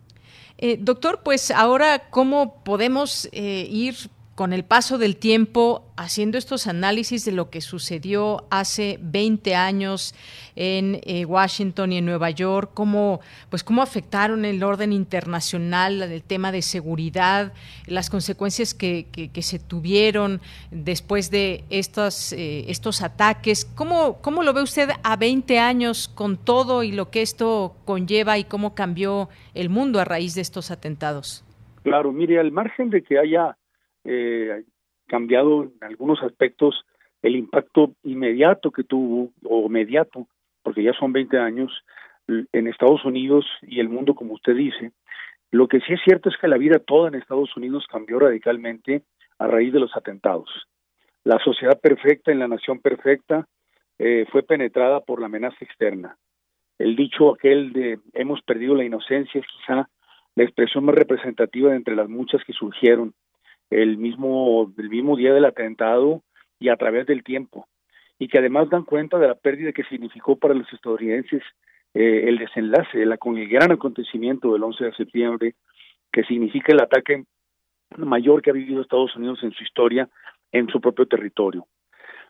Eh, doctor, pues ahora, ¿cómo podemos eh, ir con el paso del tiempo, haciendo estos análisis de lo que sucedió hace 20 años en eh, Washington y en Nueva York, cómo, pues cómo afectaron el orden internacional, el tema de seguridad, las consecuencias que, se tuvieron después de estos, eh, estos ataques. ¿Cómo, ¿Cómo lo ve usted a 20 años con todo y lo que esto conlleva y cómo cambió el mundo a raíz de estos atentados? Claro, mire, al margen de que haya eh, cambiado en algunos aspectos el impacto inmediato que tuvo, o inmediato, porque ya son 20 años, en Estados Unidos y el mundo, como usted dice. Lo que sí es cierto es que la vida toda en Estados Unidos cambió radicalmente a raíz de los atentados. La sociedad perfecta en la nación perfecta eh, fue penetrada por la amenaza externa. El dicho aquel de hemos perdido la inocencia es quizá la expresión más representativa de entre las muchas que surgieron el mismo, el mismo día del atentado y a través del tiempo, y que además dan cuenta de la pérdida que significó para los estadounidenses eh, el desenlace, con el gran acontecimiento del 11 de septiembre, que significa el ataque mayor que ha vivido Estados Unidos en su historia en su propio territorio.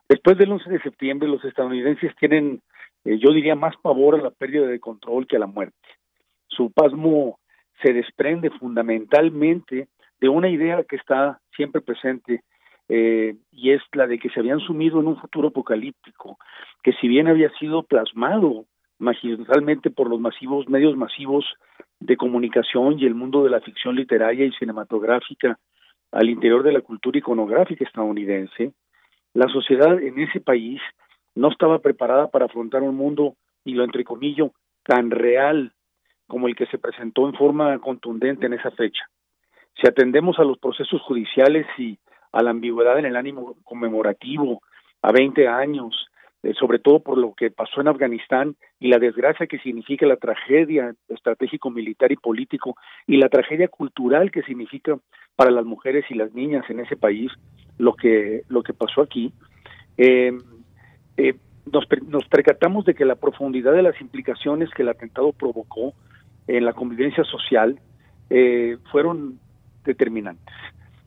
Después del 11 de septiembre, los estadounidenses tienen, eh, yo diría, más pavor a la pérdida de control que a la muerte. Su pasmo se desprende fundamentalmente de una idea que está siempre presente eh, y es la de que se habían sumido en un futuro apocalíptico, que si bien había sido plasmado magistralmente por los masivos medios masivos de comunicación y el mundo de la ficción literaria y cinematográfica al interior de la cultura iconográfica estadounidense, la sociedad en ese país no estaba preparada para afrontar un mundo, y lo entrecomillo, tan real como el que se presentó en forma contundente en esa fecha. Si atendemos a los procesos judiciales y a la ambigüedad en el ánimo conmemorativo a 20 años, eh, sobre todo por lo que pasó en Afganistán y la desgracia que significa la tragedia estratégico, militar y político y la tragedia cultural que significa para las mujeres y las niñas en ese país lo que lo que pasó aquí eh, eh, nos, nos percatamos de que la profundidad de las implicaciones que el atentado provocó en la convivencia social fueron determinantes.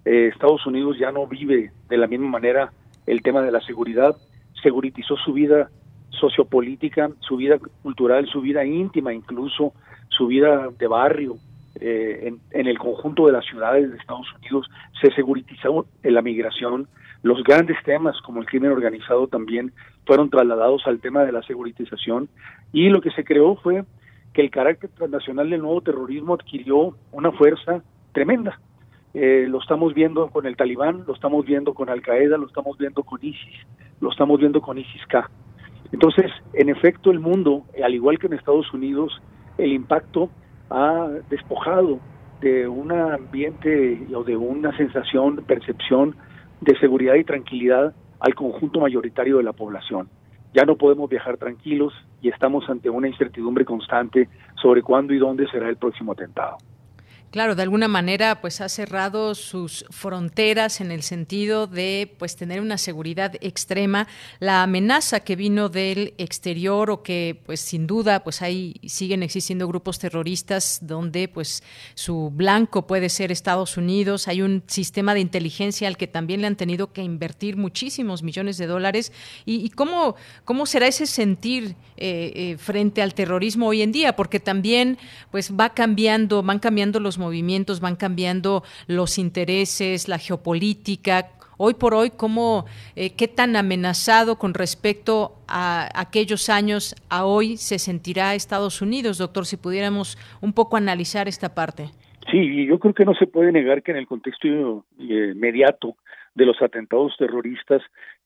Eh, Estados Unidos ya no vive de la misma manera el tema de la seguridad, seguritizó su vida sociopolítica, su vida cultural, su vida íntima, incluso su vida de barrio. Eh, en, el conjunto de las ciudades de Estados Unidos se seguritizó la migración. Los grandes temas como el crimen organizado también fueron trasladados al tema de la seguritización y lo que se creó fue que el carácter transnacional del nuevo terrorismo adquirió una fuerza tremenda. Eh, lo estamos viendo con el Talibán, lo estamos viendo con Al Qaeda, lo estamos viendo con ISIS, lo estamos viendo con ISIS-K. Entonces, en efecto, el mundo, al igual que en Estados Unidos, el impacto ha despojado de un ambiente o de una sensación, percepción de seguridad y tranquilidad al conjunto mayoritario de la población. Ya no podemos viajar tranquilos y estamos ante una incertidumbre constante sobre cuándo y dónde será el próximo atentado. Claro, de alguna manera pues ha cerrado sus fronteras en el sentido de pues tener una seguridad extrema, la amenaza que vino del exterior o que pues sin duda pues ahí siguen existiendo grupos terroristas donde pues su blanco puede ser Estados Unidos, hay un sistema de inteligencia al que también le han tenido que invertir muchísimos millones de dólares. Y, cómo cómo será ese sentir eh, eh, frente al terrorismo hoy en día porque también pues va cambiando, van cambiando los movimientos, van cambiando los intereses, la geopolítica. Hoy por hoy, ¿cómo, eh, ¿qué tan amenazado con respecto a aquellos años a hoy se sentirá Estados Unidos, doctor? Si pudiéramos un poco analizar esta parte. Sí, yo creo que no se puede negar que en el contexto eh, inmediato de los atentados terroristas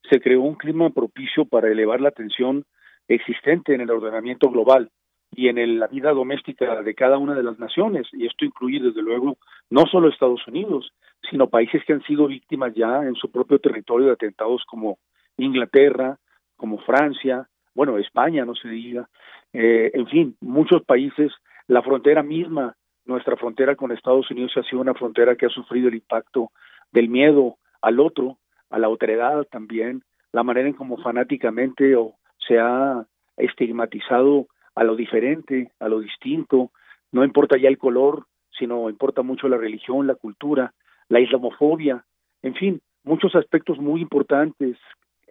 se creó un clima propicio para elevar la tensión existente en el ordenamiento global y en la vida doméstica de cada una de las naciones, y esto incluye desde luego no solo Estados Unidos, sino países que han sido víctimas ya en su propio territorio de atentados como Inglaterra, como Francia, bueno, España, no se diga, eh, en fin, muchos países, la frontera misma, nuestra frontera con Estados Unidos ha sido una frontera que ha sufrido el impacto del miedo al otro, a la otredad también, la manera en cómo fanáticamente o se ha estigmatizado a lo diferente, a lo distinto, no importa ya el color, sino importa mucho la religión, la cultura, la islamofobia, en fin, muchos aspectos muy importantes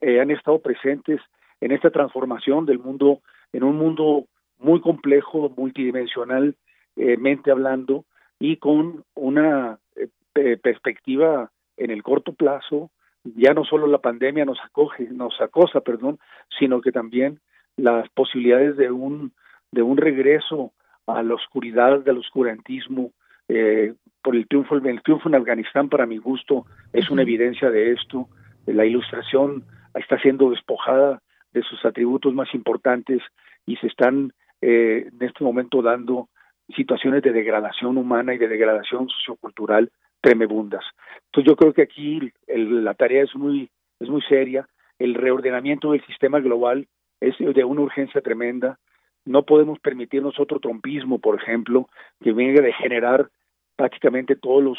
eh, han estado presentes en esta transformación del mundo, en un mundo muy complejo, multidimensional, eh, mente hablando, y con una eh, perspectiva en el corto plazo, ya no solo la pandemia nos acoge, nos acosa, perdón, sino que también las posibilidades de un de un regreso a la oscuridad del oscurantismo eh, por el triunfo el triunfo en Afganistán para mi gusto es una evidencia de esto la ilustración está siendo despojada de sus atributos más importantes y se están eh, en este momento dando situaciones de degradación humana y de degradación sociocultural tremebundas. Entonces yo creo que aquí la tarea es muy es muy seria. El reordenamiento del sistema global es de una urgencia tremenda. No podemos permitirnos otro trompismo, por ejemplo, que venga a degenerar prácticamente todos los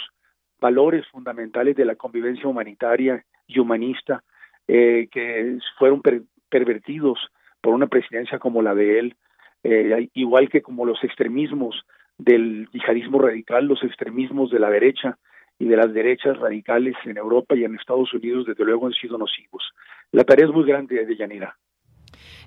valores fundamentales de la convivencia humanitaria y humanista eh, que fueron pervertidos por una presidencia como la de él, eh, igual que como los extremismos del yihadismo radical, los extremismos de la derecha y de las derechas radicales en Europa y en Estados Unidos, desde luego, han sido nocivos. La tarea es muy grande de Yanira.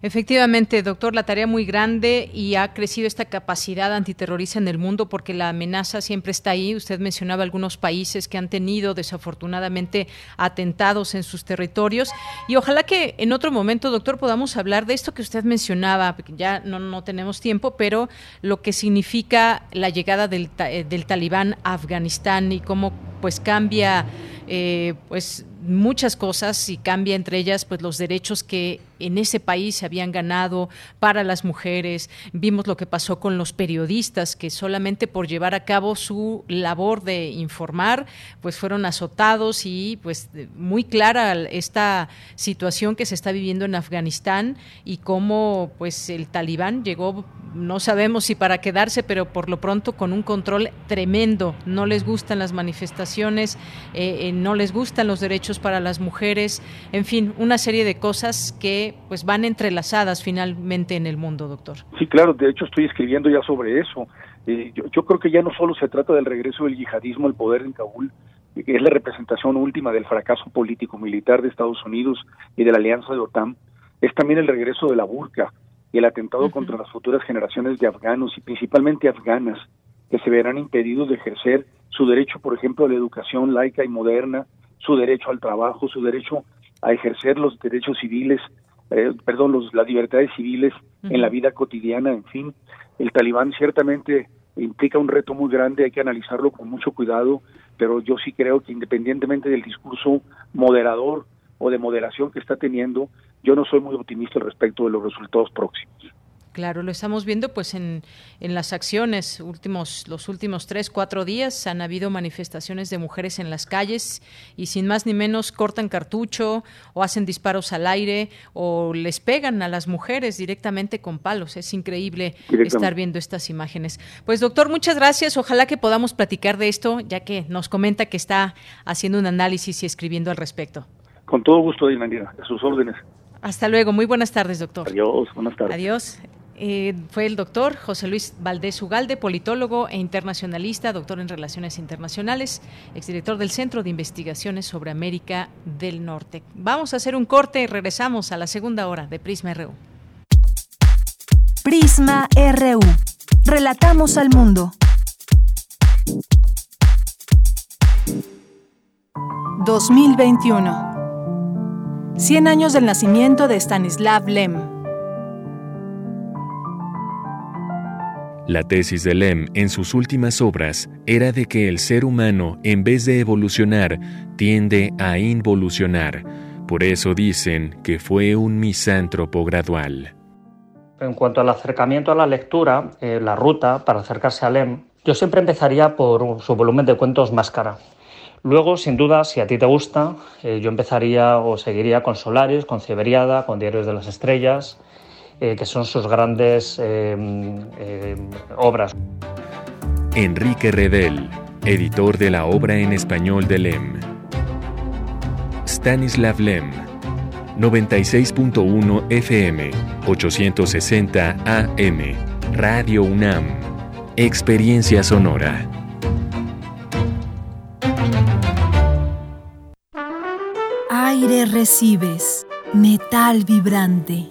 Efectivamente, doctor, la tarea muy grande y ha crecido esta capacidad antiterrorista en el mundo porque la amenaza siempre está ahí. Usted mencionaba algunos países que han tenido desafortunadamente atentados en sus territorios y ojalá que en otro momento, doctor, podamos hablar de esto que usted mencionaba, porque ya no, no tenemos tiempo, pero lo que significa la llegada del, eh, del talibán a Afganistán y cómo pues cambia eh, pues muchas cosas y cambia entre ellas pues los derechos que en ese país se habían ganado para las mujeres. Vimos lo que pasó con los periodistas que solamente por llevar a cabo su labor de informar, pues fueron azotados y pues muy clara esta situación que se está viviendo en Afganistán y cómo pues el talibán llegó no sabemos si para quedarse, pero por lo pronto con un control tremendo. No les gustan las manifestaciones, eh, eh, no les gustan los derechos para las mujeres, en fin, una serie de cosas que pues van entrelazadas finalmente en el mundo, doctor. Sí, claro, de hecho estoy escribiendo ya sobre eso. Eh, yo, creo que ya no solo se trata del regreso del yihadismo al poder en Kabul, que es la representación última del fracaso político-militar de Estados Unidos y de la alianza de OTAN, es también el regreso de la burka y el atentado contra las futuras generaciones de afganos y principalmente afganas que se verán impedidos de ejercer su derecho, por ejemplo, a la educación laica y moderna, su derecho al trabajo, su derecho a ejercer los derechos civiles eh, perdón, los, las libertades civiles en la vida cotidiana, en fin. El talibán ciertamente implica un reto muy grande, hay que analizarlo con mucho cuidado, pero yo sí creo que independientemente del discurso moderador o de moderación que está teniendo, yo no soy muy optimista al respecto de los resultados próximos. Claro, lo estamos viendo pues en, en las acciones. Últimos, los últimos tres, cuatro días han habido manifestaciones de mujeres en las calles y sin más ni menos cortan cartucho o hacen disparos al aire o les pegan a las mujeres directamente con palos. Es increíble estar viendo estas imágenes. Pues doctor, muchas gracias. Ojalá que podamos platicar de esto, ya que nos comenta que está haciendo un análisis y escribiendo al respecto. Con todo gusto, Dinanira, a sus órdenes. Hasta luego. Muy buenas tardes, doctor. Adiós, buenas tardes. Adiós. Eh, fue el doctor José Luis Valdés Ugalde, politólogo e internacionalista, doctor en Relaciones Internacionales, exdirector del Centro de Investigaciones sobre América del Norte. Vamos a hacer un corte y regresamos a la segunda hora de Prisma RU. Prisma RU. Relatamos al mundo. 2021. 100 años del nacimiento de Stanislav Lem La tesis de Lem en sus últimas obras era de que el ser humano, en vez de evolucionar, tiende a involucionar. Por eso dicen que fue un misántropo gradual. En cuanto al acercamiento a la lectura, eh, la ruta para acercarse a Lem, yo siempre empezaría por su volumen de cuentos Máscara. Luego, sin duda, si a ti te gusta, eh, yo empezaría o seguiría con Solaris, con Ciberiada, con Diarios de las Estrellas, eh, que son sus grandes eh, eh, obras. Enrique Redel, editor de la obra en español de Lem. Stanislav Lem, 96.1 FM, 860 AM. Radio UNAM. Experiencia sonora. Aire recibes, metal vibrante,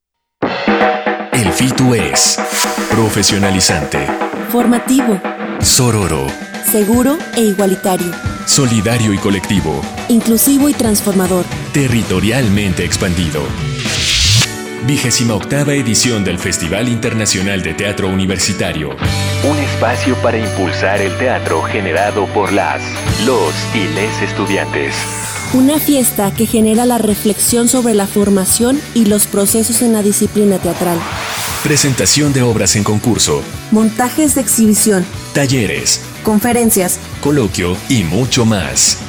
El FITU es profesionalizante, formativo, sororo, seguro e igualitario, solidario y colectivo, inclusivo y transformador, territorialmente expandido. Vigésima octava edición del Festival Internacional de Teatro Universitario. Un espacio para impulsar el teatro generado por las, los y les estudiantes. Una fiesta que genera la reflexión sobre la formación y los procesos en la disciplina teatral. Presentación de obras en concurso. Montajes de exhibición. Talleres. Conferencias. Coloquio y mucho más.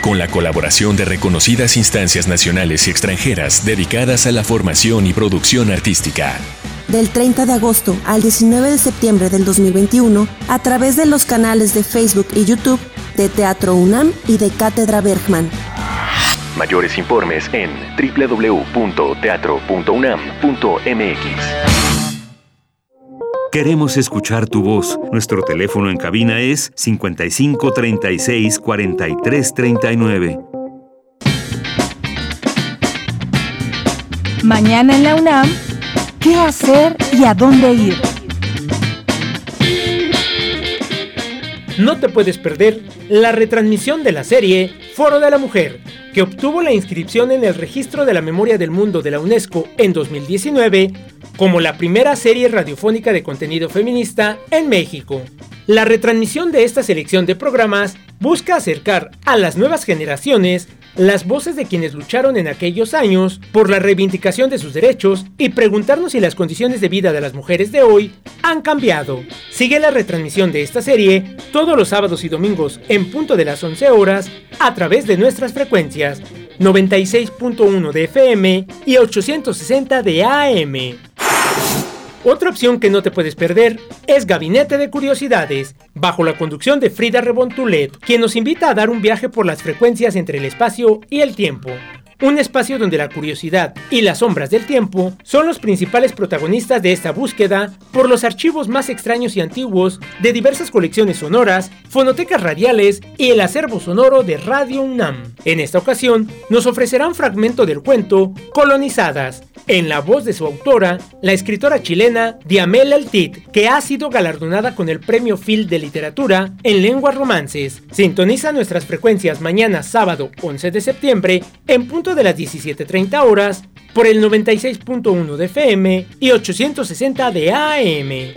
Con la colaboración de reconocidas instancias nacionales y extranjeras dedicadas a la formación y producción artística. Del 30 de agosto al 19 de septiembre del 2021, a través de los canales de Facebook y YouTube de Teatro UNAM y de Cátedra Bergman. Mayores informes en www.teatro.unam.mx. Queremos escuchar tu voz. Nuestro teléfono en cabina es 55 36 43 39. Mañana en la UNAM, ¿qué hacer y a dónde ir? No te puedes perder la retransmisión de la serie Foro de la Mujer, que obtuvo la inscripción en el Registro de la Memoria del Mundo de la UNESCO en 2019 como la primera serie radiofónica de contenido feminista en México. La retransmisión de esta selección de programas busca acercar a las nuevas generaciones las voces de quienes lucharon en aquellos años por la reivindicación de sus derechos y preguntarnos si las condiciones de vida de las mujeres de hoy han cambiado. Sigue la retransmisión de esta serie todos los sábados y domingos en punto de las 11 horas a través de nuestras frecuencias 96.1 de FM y 860 de AM. Otra opción que no te puedes perder es Gabinete de Curiosidades, bajo la conducción de Frida Rebontulet, quien nos invita a dar un viaje por las frecuencias entre el espacio y el tiempo. Un espacio donde la curiosidad y las sombras del tiempo son los principales protagonistas de esta búsqueda por los archivos más extraños y antiguos de diversas colecciones sonoras, fonotecas radiales y el acervo sonoro de Radio UNAM. En esta ocasión, nos ofrecerá un fragmento del cuento Colonizadas, en la voz de su autora, la escritora chilena Diamela Altit, que ha sido galardonada con el Premio Phil de Literatura en Lenguas Romances. Sintoniza nuestras frecuencias mañana sábado 11 de septiembre en punto de las 17.30 horas por el 96.1 de FM y 860 de AM.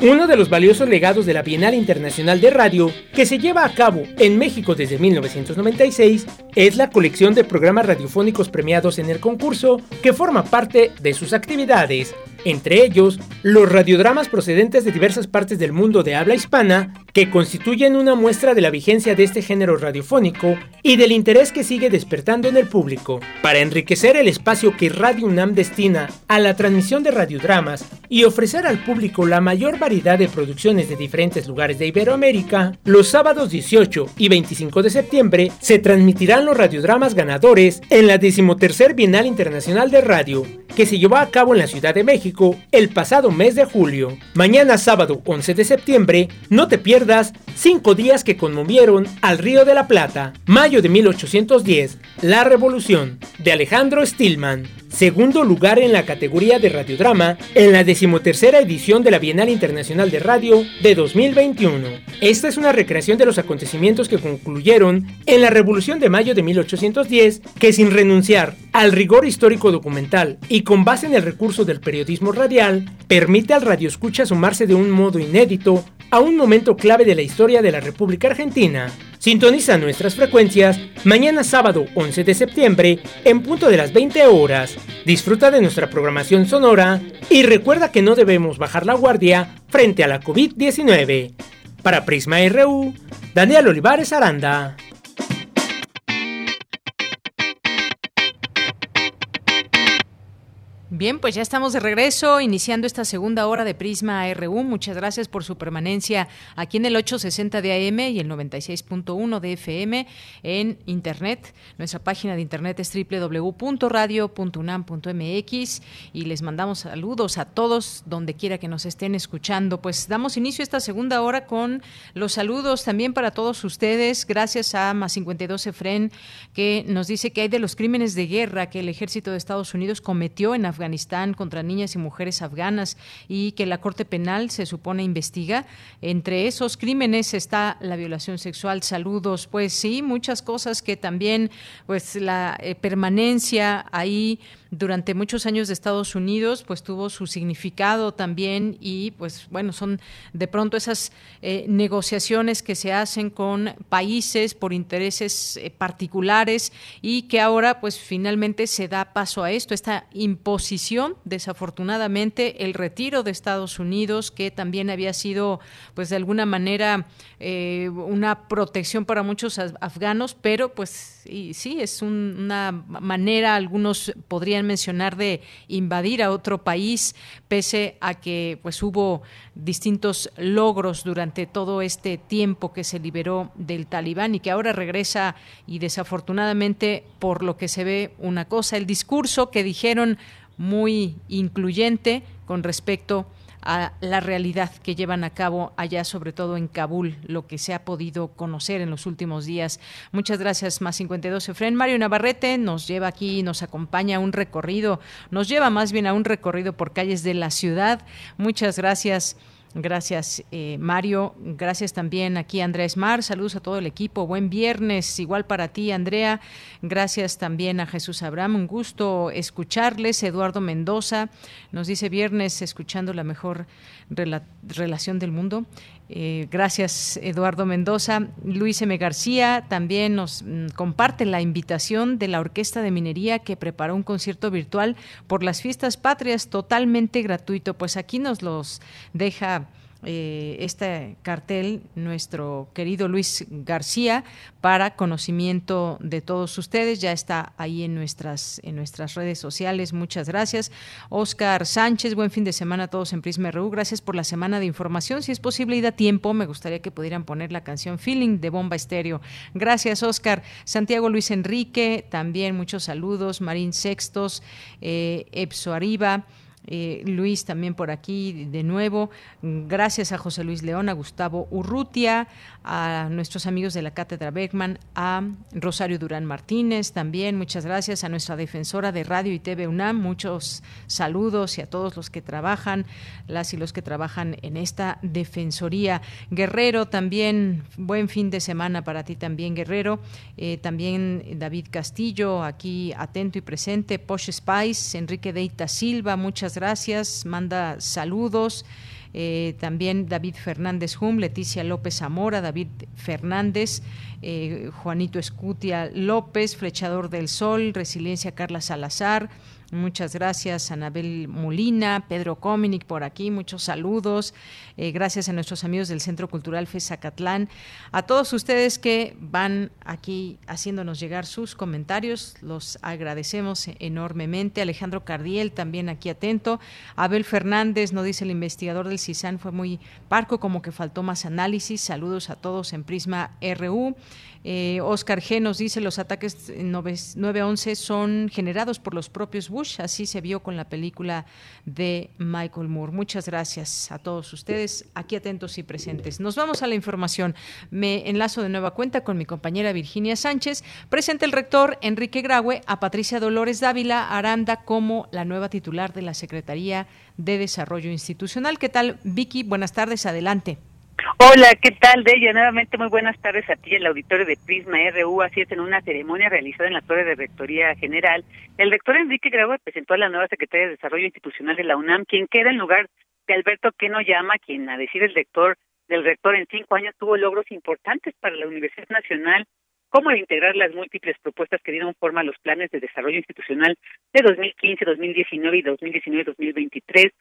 Uno de los valiosos legados de la Bienal Internacional de Radio, que se lleva a cabo en México desde 1996, es la colección de programas radiofónicos premiados en el concurso que forma parte de sus actividades entre ellos los radiodramas procedentes de diversas partes del mundo de habla hispana, que constituyen una muestra de la vigencia de este género radiofónico y del interés que sigue despertando en el público. Para enriquecer el espacio que Radio UNAM destina a la transmisión de radiodramas y ofrecer al público la mayor variedad de producciones de diferentes lugares de Iberoamérica, los sábados 18 y 25 de septiembre se transmitirán los radiodramas ganadores en la decimotercer Bienal Internacional de Radio, que se llevó a cabo en la Ciudad de México el pasado mes de julio. Mañana sábado 11 de septiembre, no te pierdas cinco días que conmovieron al Río de la Plata. Mayo de 1810, La Revolución, de Alejandro Stillman segundo lugar en la categoría de radiodrama en la decimotercera edición de la Bienal Internacional de Radio de 2021. Esta es una recreación de los acontecimientos que concluyeron en la Revolución de Mayo de 1810, que sin renunciar al rigor histórico documental y con base en el recurso del periodismo radial, permite al radioescucha sumarse de un modo inédito a un momento clave de la historia de la República Argentina. Sintoniza nuestras frecuencias mañana sábado 11 de septiembre en punto de las 20 horas. Disfruta de nuestra programación sonora y recuerda que no debemos bajar la guardia frente a la COVID-19. Para Prisma RU, Daniel Olivares Aranda. Bien, pues ya estamos de regreso, iniciando esta segunda hora de Prisma RU. Muchas gracias por su permanencia aquí en el 860 de AM y el 96.1 de FM en Internet. Nuestra página de Internet es www.radio.unam.mx y les mandamos saludos a todos donde quiera que nos estén escuchando. Pues damos inicio a esta segunda hora con los saludos también para todos ustedes. Gracias a Más 52 Efren, que nos dice que hay de los crímenes de guerra que el ejército de Estados Unidos cometió en Afganistán Afganistán contra niñas y mujeres afganas y que la Corte Penal se supone investiga. Entre esos crímenes está la violación sexual. Saludos, pues sí, muchas cosas que también, pues la eh, permanencia ahí durante muchos años de Estados Unidos, pues tuvo su significado también y pues bueno, son de pronto esas eh, negociaciones que se hacen con países por intereses eh, particulares y que ahora pues finalmente se da paso a esto, esta desafortunadamente, el retiro de Estados Unidos, que también había sido pues de alguna manera eh, una protección para muchos afganos, pero pues sí, es una manera, algunos podrían mencionar de invadir a otro país, pese a que pues hubo distintos logros durante todo este tiempo que se liberó del talibán y que ahora regresa y desafortunadamente por lo que se ve una cosa, el discurso que dijeron muy incluyente con respecto a la realidad que llevan a cabo allá, sobre todo en Kabul, lo que se ha podido conocer en los últimos días. Muchas gracias, más 52 Efren. Mario Navarrete nos lleva aquí, nos acompaña a un recorrido, nos lleva más bien a un recorrido por calles de la ciudad. Muchas gracias. Gracias, eh, Mario. Gracias también aquí, Andrés Mar. Saludos a todo el equipo. Buen viernes. Igual para ti, Andrea. Gracias también a Jesús Abraham. Un gusto escucharles. Eduardo Mendoza nos dice viernes escuchando la mejor relación del mundo. Eh, gracias, Eduardo Mendoza. Luis M. García también nos mm, comparte la invitación de la Orquesta de Minería que preparó un concierto virtual por las fiestas patrias totalmente gratuito. Pues aquí nos los deja eh, este cartel nuestro querido Luis García para conocimiento de todos ustedes. Ya está ahí en nuestras, en nuestras redes sociales. Muchas gracias. Oscar Sánchez, buen fin de semana a todos en Prisma RU. Gracias por la semana de información. Si es posible y da tiempo, me gustaría que pudieran poner la canción Feeling de Bomba Estéreo. Gracias, Oscar. Santiago Luis Enrique, también muchos saludos. Marín Sextos, eh, Epso Arriba. Eh, Luis también por aquí de nuevo. Gracias a José Luis León, a Gustavo Urrutia, a nuestros amigos de la Cátedra Beckman, a Rosario Durán Martínez también. Muchas gracias a nuestra defensora de Radio y TV UNAM. Muchos saludos y a todos los que trabajan, las y los que trabajan en esta defensoría. Guerrero también, buen fin de semana para ti también, Guerrero. Eh, también David Castillo, aquí atento y presente. Posh Spice, Enrique Deita Silva, muchas gracias, manda saludos. eh, también David Fernández Hum, Leticia López Zamora, David Fernández, eh, Juanito Escutia López, Flechador del Sol, Resiliencia Carla Salazar, Muchas gracias, Anabel Molina, Pedro Cominic por aquí, muchos saludos. Eh, gracias a nuestros amigos del Centro Cultural Fezacatlán. A todos ustedes que van aquí haciéndonos llegar sus comentarios, los agradecemos enormemente. Alejandro Cardiel también aquí atento. Abel Fernández, no dice el investigador del CISAN, fue muy parco, como que faltó más análisis. Saludos a todos en Prisma RU. Eh, Oscar G nos dice los ataques 9-11 son generados por los propios Bush, así se vio con la película de Michael Moore. Muchas gracias a todos ustedes, aquí atentos y presentes. Nos vamos a la información. Me enlazo de nueva cuenta con mi compañera Virginia Sánchez. Presenta el rector Enrique Graue a Patricia Dolores Dávila Aranda como la nueva titular de la Secretaría de Desarrollo Institucional. ¿Qué tal, Vicky? Buenas tardes, adelante. Hola, ¿qué tal, Deya? Nuevamente muy buenas tardes a ti, el auditorio de Prisma RU. Así es, en una ceremonia realizada en la Torre de Rectoría General, el rector Enrique Grau presentó a la nueva secretaria de Desarrollo Institucional de la UNAM, quien queda en lugar de Alberto Queno Llama, quien, a decir el rector, del rector en cinco años tuvo logros importantes para la Universidad Nacional, como el integrar las múltiples propuestas que dieron forma a los planes de desarrollo institucional de 2015, 2019 y 2019-2023,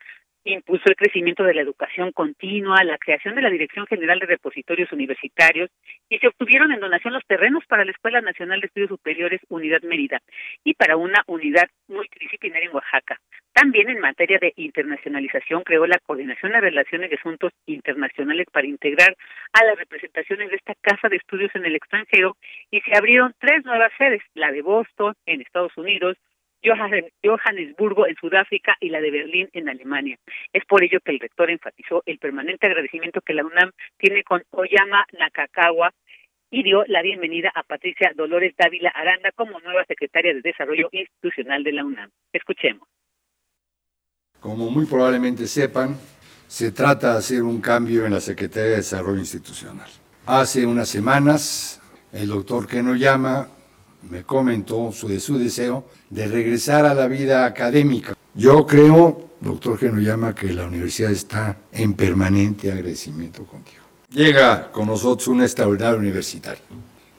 impulsó el crecimiento de la educación continua, la creación de la Dirección General de Repositorios Universitarios y se obtuvieron en donación los terrenos para la Escuela Nacional de Estudios Superiores Unidad Mérida y para una unidad multidisciplinaria en Oaxaca. También en materia de internacionalización creó la Coordinación de Relaciones de Asuntos Internacionales para integrar a las representaciones de esta Casa de Estudios en el extranjero y se abrieron tres nuevas sedes, la de Boston en Estados Unidos, Johannesburgo en Sudáfrica y la de Berlín en Alemania. Es por ello que el rector enfatizó el permanente agradecimiento que la UNAM tiene con Oyama Nakakawa y dio la bienvenida a Patricia Dolores Dávila Aranda como nueva secretaria de Desarrollo Institucional de la UNAM. Escuchemos. Como muy probablemente sepan, se trata de hacer un cambio en la Secretaría de Desarrollo Institucional. Hace unas semanas, el doctor Keno Llama me comentó de su deseo de regresar a la vida académica. Yo creo, doctor Genoyama, que la universidad está en permanente agradecimiento contigo. Llega con nosotros una extraordinaria universitaria.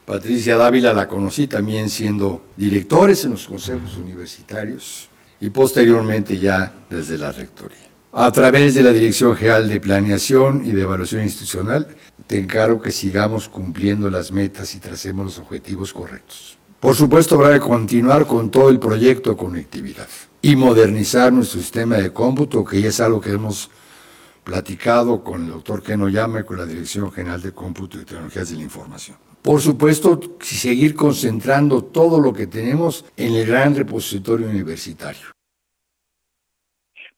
Patricia Dávila la conocí también siendo directores en los consejos universitarios y posteriormente ya desde la rectoría. A través de la Dirección General de Planeación y de Evaluación Institucional, te encargo que sigamos cumpliendo las metas y tracemos los objetivos correctos. Por supuesto, habrá que continuar con todo el proyecto de conectividad y modernizar nuestro sistema de cómputo, que ya es algo que hemos platicado con el doctor Keno Llama y con la Dirección General de Cómputo y Tecnologías de la Información. Por supuesto, seguir concentrando todo lo que tenemos en el gran repositorio universitario.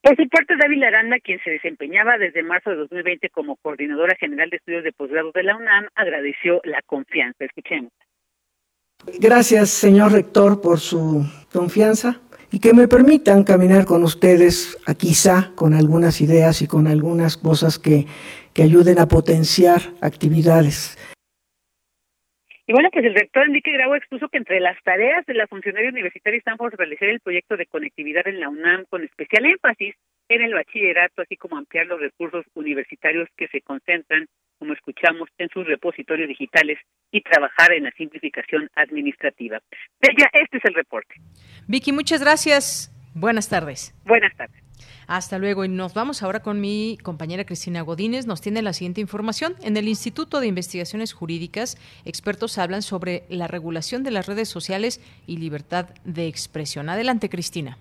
Por su parte, David Aranda, quien se desempeñaba desde marzo de 2020 como coordinadora general de estudios de posgrado de la UNAM, agradeció la confianza. Escuchemos. Gracias, señor rector, por su confianza y que me permitan caminar con ustedes, quizá con algunas ideas y con algunas cosas que, que ayuden a potenciar actividades. Y bueno, pues el rector Enrique Grau expuso que entre las tareas de la funcionaria universitaria están por realizar el proyecto de conectividad en la UNAM con especial énfasis en el bachillerato, así como ampliar los recursos universitarios que se concentran como escuchamos, en sus repositorios digitales y trabajar en la simplificación administrativa. Ya, este es el reporte. Vicky, muchas gracias. Buenas tardes. Buenas tardes. Hasta luego. Y nos vamos ahora con mi compañera Cristina Godínez. Nos tiene la siguiente información. En el Instituto de Investigaciones Jurídicas, expertos hablan sobre la regulación de las redes sociales y libertad de expresión. Adelante, Cristina.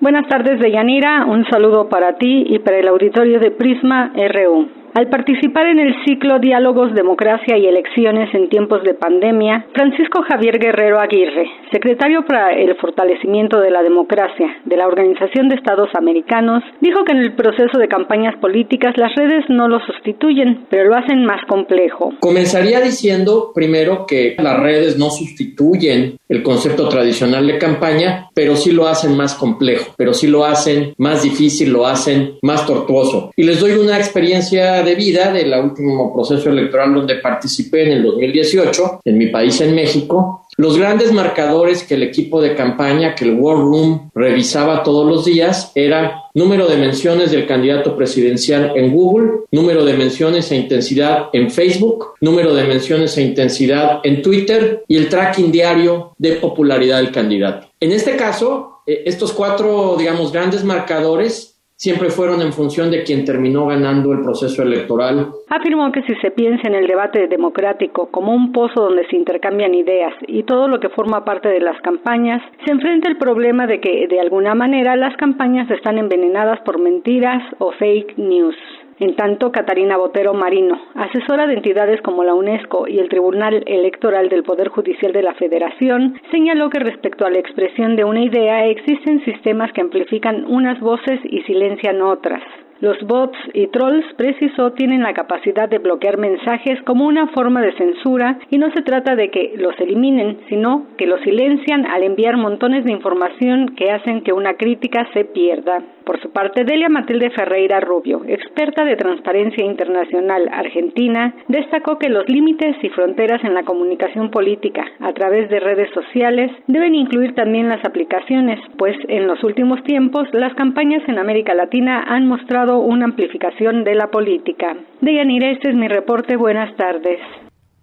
Buenas tardes, Deyanira. Un saludo para ti y para el auditorio de Prisma RU. Al participar en el ciclo Diálogos, Democracia y Elecciones en tiempos de pandemia, Francisco Javier Guerrero Aguirre, secretario para el fortalecimiento de la democracia de la Organización de Estados Americanos, dijo que en el proceso de campañas políticas las redes no lo sustituyen, pero lo hacen más complejo. Comenzaría diciendo primero que las redes no sustituyen el concepto tradicional de campaña, pero sí lo hacen más complejo, pero sí lo hacen más difícil, lo hacen más tortuoso. Y les doy una experiencia de vida del último proceso electoral donde participé en el 2018, en mi país, en México, los grandes marcadores que el equipo de campaña, que el War Room revisaba todos los días, era número de menciones del candidato presidencial en Google, número de menciones e intensidad en Facebook, número de menciones e intensidad en Twitter y el tracking diario de popularidad del candidato. En este caso, eh, estos cuatro, digamos, grandes marcadores siempre fueron en función de quien terminó ganando el proceso electoral. Afirmó que si se piensa en el debate democrático como un pozo donde se intercambian ideas y todo lo que forma parte de las campañas, se enfrenta el problema de que de alguna manera las campañas están envenenadas por mentiras o fake news. En tanto, Catarina Botero Marino, asesora de entidades como la UNESCO y el Tribunal Electoral del Poder Judicial de la Federación, señaló que respecto a la expresión de una idea existen sistemas que amplifican unas voces y silencian otras. Los bots y trolls, precisó, tienen la capacidad de bloquear mensajes como una forma de censura y no se trata de que los eliminen, sino que los silencian al enviar montones de información que hacen que una crítica se pierda. Por su parte, Delia Matilde Ferreira Rubio, experta de Transparencia Internacional Argentina, destacó que los límites y fronteras en la comunicación política a través de redes sociales deben incluir también las aplicaciones, pues en los últimos tiempos las campañas en América Latina han mostrado una amplificación de la política. Deyanira, este es mi reporte. Buenas tardes.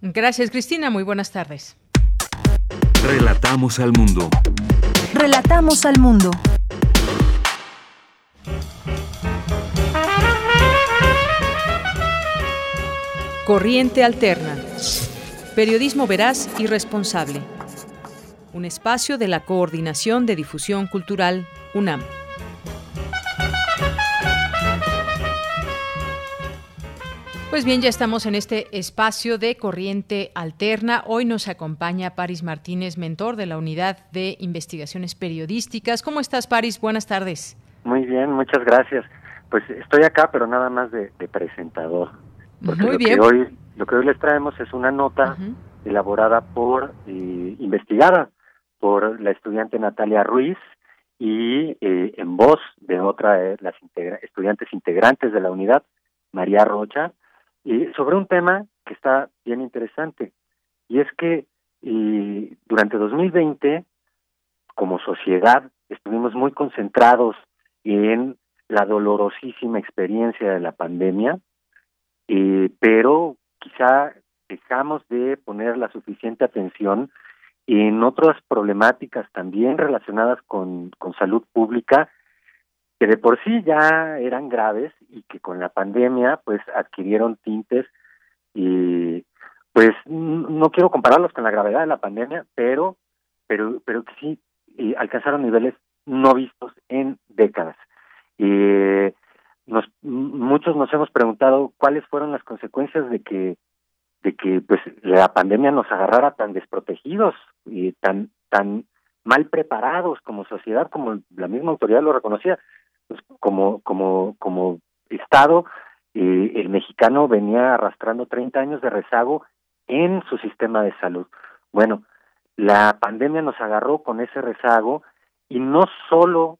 Gracias, Cristina. Muy buenas tardes. Relatamos al mundo. Relatamos al mundo. Corriente Alterna. Periodismo veraz y responsable. Un espacio de la Coordinación de Difusión Cultural, UNAM. Pues bien, ya estamos en este espacio de Corriente Alterna. Hoy nos acompaña Paris Martínez, mentor de la Unidad de Investigaciones Periodísticas. ¿Cómo estás, Paris? Buenas tardes. Muy bien, muchas gracias. Pues estoy acá, pero nada más de, de presentador. Porque Muy lo bien. Que hoy, lo que hoy les traemos es una nota elaborada por, eh, investigada por la estudiante Natalia Ruiz y eh, en voz de otra de las integra- estudiantes integrantes de la unidad, María Rocha, y sobre un tema que está bien interesante. Y es que eh, durante 2020, como sociedad, estuvimos muy concentrados en la dolorosísima experiencia de la pandemia, eh, pero quizá dejamos de poner la suficiente atención en otras problemáticas también relacionadas con, con salud pública que de por sí ya eran graves y que con la pandemia pues adquirieron tintes y pues no quiero compararlos con la gravedad de la pandemia, pero pero pero que sí eh, alcanzaron niveles no vistos en décadas. Eh, nos, muchos nos hemos preguntado cuáles fueron las consecuencias de que de que pues la pandemia nos agarrara tan desprotegidos y tan tan mal preparados como sociedad como la misma autoridad lo reconocía como como como estado eh, el mexicano venía arrastrando 30 años de rezago en su sistema de salud. Bueno la pandemia nos agarró con ese rezago y no solo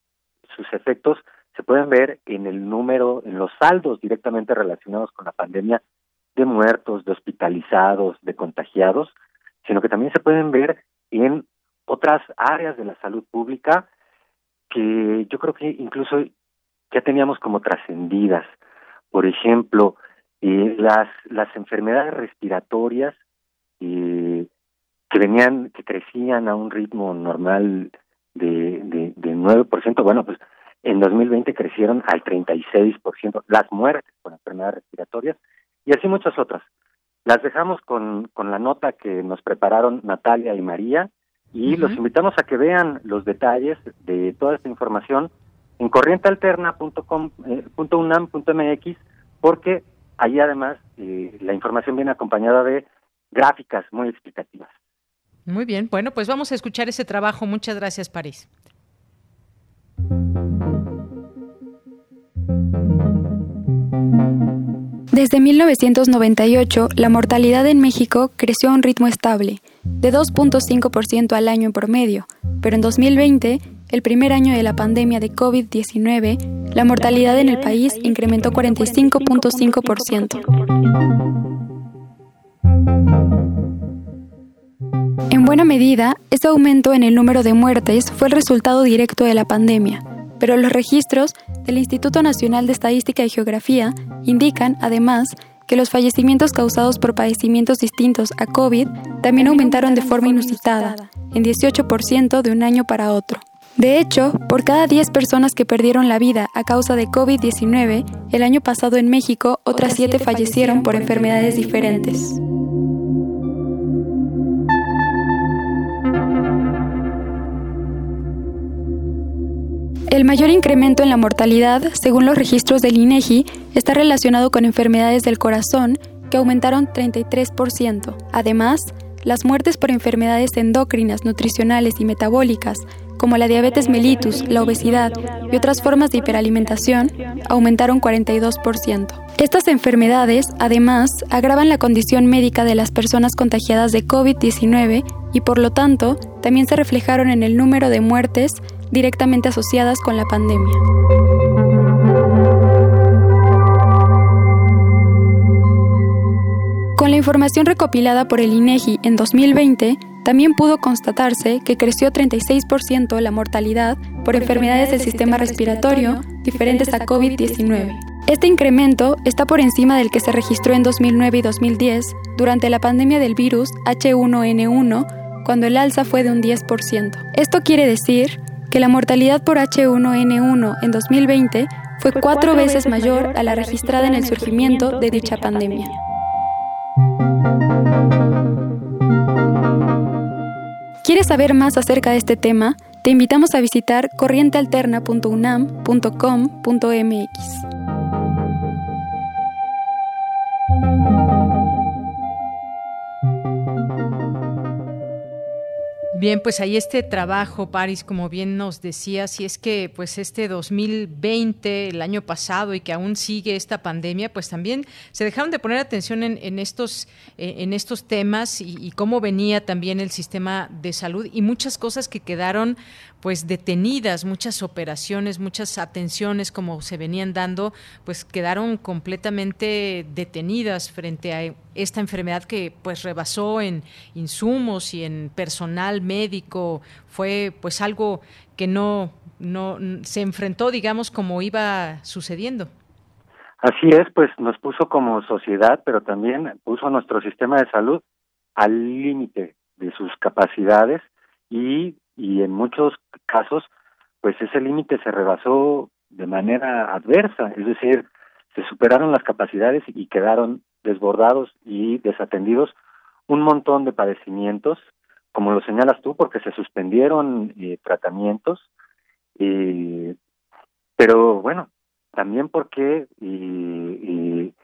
sus efectos se pueden ver en el número, en los saldos directamente relacionados con la pandemia de muertos, de hospitalizados, de contagiados, sino que también se pueden ver en otras áreas de la salud pública que yo creo que incluso ya teníamos como trascendidas. Por ejemplo, eh, las, las enfermedades respiratorias eh, que venían, que crecían a un ritmo normal de, de, de 9%, bueno, pues en 2020 crecieron al 36%, las muertes por enfermedades respiratorias y así muchas otras. Las dejamos con, con la nota que nos prepararon Natalia y María y los invitamos a que vean los detalles de toda esta información en corrientealterna.com.unam.mx porque ahí además eh, la información viene acompañada de gráficas muy explicativas. Muy bien, bueno, pues vamos a escuchar ese trabajo. Muchas gracias, París. Desde 1998, la mortalidad en México creció a un ritmo estable, de 2.5% al año en promedio, pero en 2020 el primer año de la pandemia de COVID-19, la mortalidad en el país incrementó 45.5%. En buena medida, este aumento en el número de muertes fue el resultado directo de la pandemia, pero los registros del Instituto Nacional de Estadística y Geografía indican, además, que los fallecimientos causados por padecimientos distintos a COVID también aumentaron de forma inusitada, en 18% de un año para otro. De hecho, por cada 10 personas que perdieron la vida a causa de COVID-19, el año pasado en México otras 7 fallecieron por enfermedades diferentes. El mayor incremento en la mortalidad, según los registros del INEGI, está relacionado con enfermedades del corazón, que aumentaron 33%. Además, las muertes por enfermedades endócrinas, nutricionales y metabólicas, como la diabetes mellitus, la obesidad y otras formas de hiperalimentación, aumentaron 42%. Estas enfermedades, además, agravan la condición médica de las personas contagiadas de COVID-19 y por lo tanto también se reflejaron en el número de muertes directamente asociadas con la pandemia. Con la información recopilada por el INEGI en 2020, también pudo constatarse que creció 36% la mortalidad por enfermedades del sistema respiratorio diferentes a COVID-19. Este incremento está por encima del que se registró en 2009 y 2010 durante la pandemia del virus H1N1, cuando el alza fue de un 10%. Esto quiere decir que la mortalidad por H1N1 en 2020 fue cuatro veces mayor a la registrada en el surgimiento de dicha pandemia. ¿Quieres saber más acerca de este tema? Te invitamos a visitar corrientealterna.unam.com.mx. Bien, pues ahí este trabajo, Paris, como bien nos decías, y es que pues este 2020, el año pasado, y que aún sigue esta pandemia, pues también se dejaron de poner atención en, estos, eh, en estos temas y, y, cómo venía también el sistema de salud y muchas cosas que quedaron pues detenidas, muchas operaciones, muchas atenciones como se venían dando, pues quedaron completamente detenidas frente a esta enfermedad que pues rebasó en insumos y en personal médico, fue pues algo que no no se enfrentó, digamos, como iba sucediendo. Así es, pues nos puso como sociedad, pero también puso nuestro sistema de salud al límite de sus capacidades y y en muchos casos pues ese límite se rebasó de manera adversa, es decir, se superaron las capacidades y quedaron desbordados y desatendidos un montón de padecimientos, como lo señalas tú, porque se suspendieron eh, tratamientos, eh, pero bueno, también porque, y, y,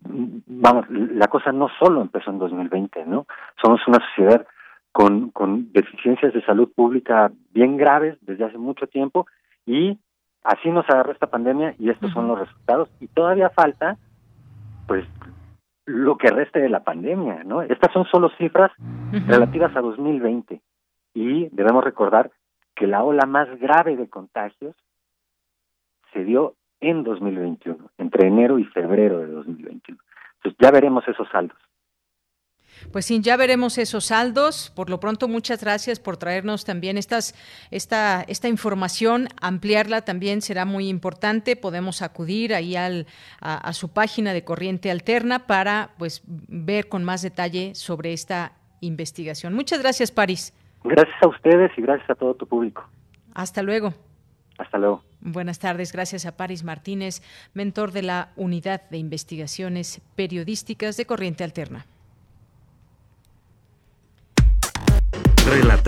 vamos, la cosa no solo empezó en 2020, ¿no? Somos una sociedad con, con deficiencias de salud pública bien graves desde hace mucho tiempo y así nos agarró esta pandemia y estos son los resultados y todavía falta pues lo que reste de la pandemia, ¿no? Estas son solo cifras relativas a 2020 y debemos recordar que la ola más grave de contagios se dio en 2021, entre enero y febrero de 2021. Entonces ya veremos esos saldos. Pues sí, ya veremos esos saldos. Por lo pronto, muchas gracias por traernos también estas, esta, esta información. Ampliarla también será muy importante. Podemos acudir ahí al, a, su página de Corriente Alterna para pues ver con más detalle sobre esta investigación. Muchas gracias, París. Gracias a ustedes y gracias a todo tu público. Hasta luego. Hasta luego. Buenas tardes, gracias a Paris Martínez, mentor de la Unidad de Investigaciones Periodísticas de Corriente Alterna.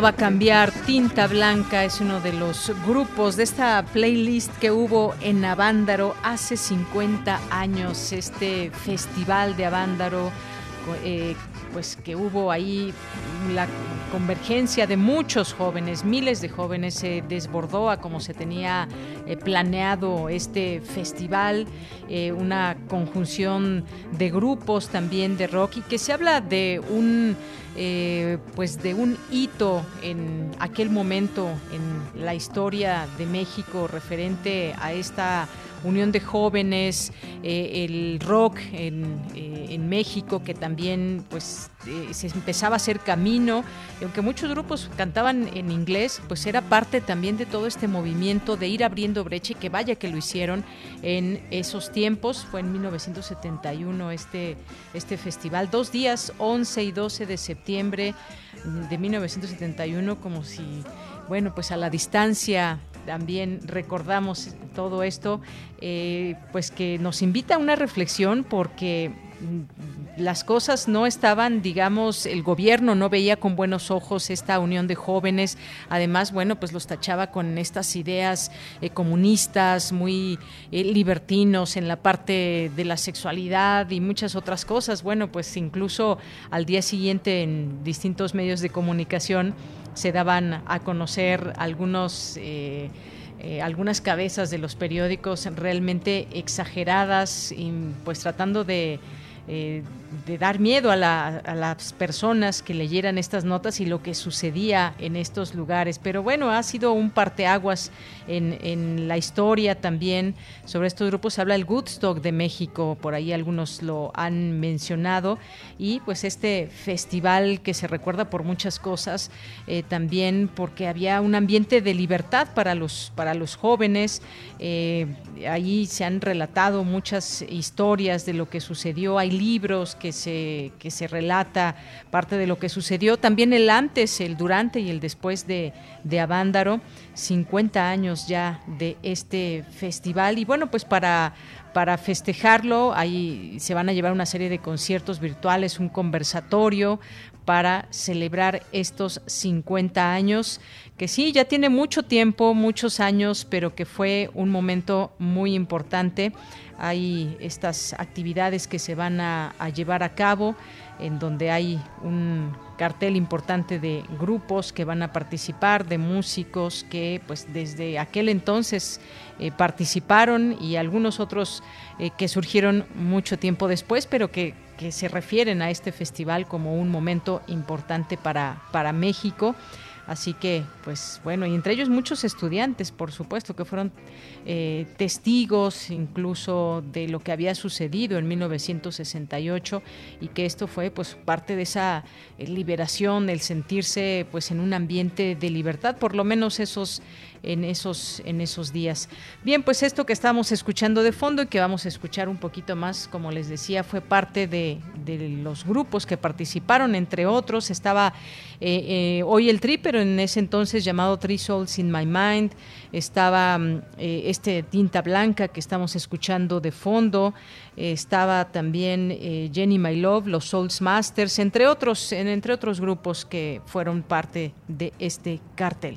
Va a cambiar. Tinta Blanca es uno de los grupos de esta playlist que hubo en Avándaro hace 50 años, este festival de Avándaro. Eh, pues que hubo ahí la convergencia de muchos jóvenes, miles de jóvenes, se desbordó a como se tenía eh, planeado este festival, eh, una conjunción de grupos también de rock y que se habla de un eh, pues de un hito en aquel momento en la historia de México referente a esta unión de jóvenes, eh, el rock en, eh, en, México que también pues eh, se empezaba a hacer camino, aunque muchos grupos cantaban en inglés, pues era parte también de todo este movimiento de ir abriendo brecha y que vaya que lo hicieron en esos tiempos, fue en 1971 este, este festival, dos días, 11 y 12 de septiembre de 1971, como si, bueno, pues a la distancia también recordamos todo esto, eh, pues que nos invita a una reflexión porque mm, las cosas no estaban, digamos, el gobierno no veía con buenos ojos esta unión de jóvenes, además, bueno, pues los tachaba con estas ideas eh, comunistas, muy eh, libertinos en la parte de la sexualidad y muchas otras cosas. Bueno, pues incluso al día siguiente en distintos medios de comunicación, se daban a conocer algunos... Eh, eh, algunas cabezas de los periódicos realmente exageradas y pues tratando de eh, de dar miedo a, las personas que leyeran estas notas y lo que sucedía en estos lugares. Pero bueno, ha sido un parteaguas en, en la historia también. Sobre estos grupos habla el Woodstock de México, por ahí algunos lo han mencionado. Y pues este festival que se recuerda por muchas cosas, eh, también porque había un ambiente de libertad para los, para los jóvenes. Eh, ahí se han relatado muchas historias de lo que sucedió. Hay libros que se, que se relata parte de lo que sucedió, también el antes, el durante y el después de, de Avándaro, 50 años ya de este festival. Y bueno, pues para, para festejarlo, ahí se van a llevar una serie de conciertos virtuales, un conversatorio para celebrar estos 50 años, que sí, ya tiene mucho tiempo, muchos años, pero que fue un momento muy importante hay estas actividades que se van a, llevar a cabo en donde hay un cartel importante de grupos que van a participar, de músicos que pues desde aquel entonces eh, participaron y algunos otros eh, que surgieron mucho tiempo después, pero que, que, se refieren a este festival como un momento importante para, para México. Así que, pues bueno, y entre ellos muchos estudiantes, por supuesto, que fueron eh, testigos incluso de lo que había sucedido en 1968 y que esto fue pues parte de esa eh, liberación, el sentirse pues en un ambiente de libertad, por lo menos esos en esos, en esos días. Bien, pues esto que estamos escuchando de fondo y que vamos a escuchar un poquito más, como les decía, fue parte de, los grupos que participaron, entre otros, estaba eh, eh, hoy el Tri, pero en ese entonces llamado Three Souls in My Mind, estaba mm, eh, este Tinta Blanca que estamos escuchando de fondo, estaba también Jenny My Love, los Souls Masters, entre otros, entre otros grupos que fueron parte de este cartel.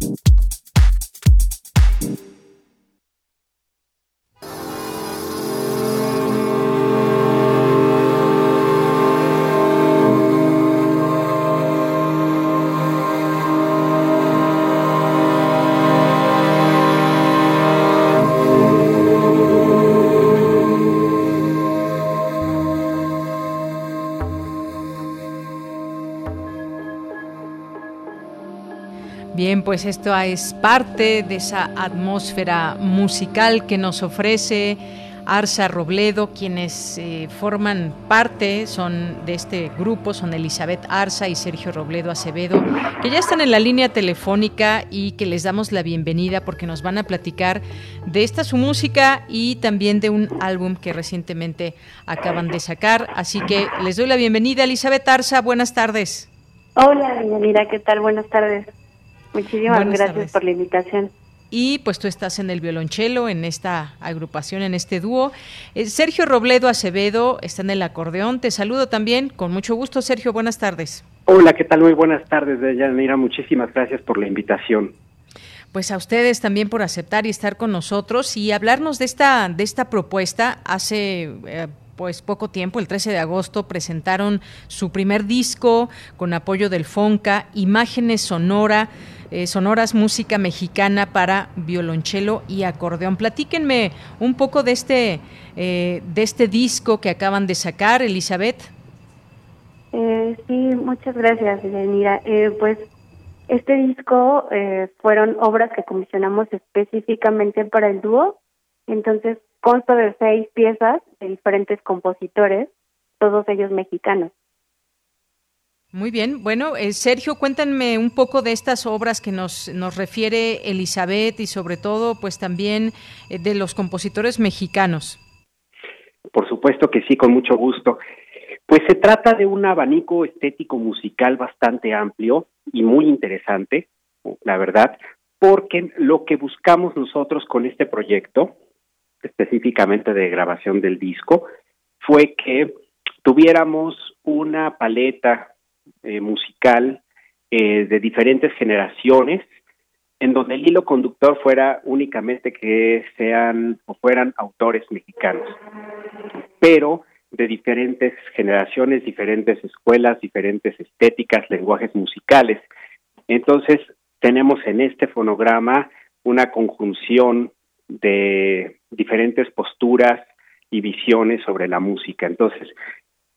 you pues esto es parte de esa atmósfera musical que nos ofrece Arza Robledo, quienes eh, forman parte, son de este grupo, son Elizabeth Arza y Sergio Robledo Acevedo, que ya están en la línea telefónica y que les damos la bienvenida porque nos van a platicar de esta su música y también de un álbum que recientemente acaban de sacar. Así que les doy la bienvenida, Elizabeth Arza, buenas tardes. Hola, mira, ¿qué tal? Buenas tardes. Muchísimas gracias por la invitación. Y pues tú estás en el violonchelo, en esta agrupación, en este dúo. Eh, Sergio Robledo Acevedo está en el acordeón. Te saludo también con mucho gusto, Sergio. Buenas tardes. Hola, ¿qué tal? Muy buenas tardes, Yanira. Muchísimas gracias por la invitación. Pues a ustedes también por aceptar y estar con nosotros y hablarnos de esta, de esta propuesta. Hace eh, pues poco tiempo, el 13 de agosto, presentaron su primer disco con apoyo del FONCA, Imágenes Sonora eh, sonoras música mexicana para violonchelo y acordeón. Platíquenme un poco de este, eh, de este disco que acaban de sacar, Elizabeth. Eh, sí, muchas gracias, Mira, pues este disco fueron obras que comisionamos específicamente para el dúo, entonces consta de seis piezas de diferentes compositores, todos ellos mexicanos. Muy bien. Bueno, eh, Sergio, cuéntanme un poco de estas obras que nos, nos refiere Elizabeth y sobre todo, pues también eh, de los compositores mexicanos. Por supuesto que sí, con mucho gusto. Pues se trata de un abanico estético musical bastante amplio y muy interesante, la verdad, porque lo que buscamos nosotros con este proyecto, específicamente de grabación del disco, fue que tuviéramos una paleta eh, musical eh, de diferentes generaciones, en donde el hilo conductor fuera únicamente que sean o fueran autores mexicanos, pero de diferentes generaciones, diferentes escuelas, diferentes estéticas, lenguajes musicales. Entonces, tenemos en este fonograma una conjunción de diferentes posturas y visiones sobre la música. Entonces,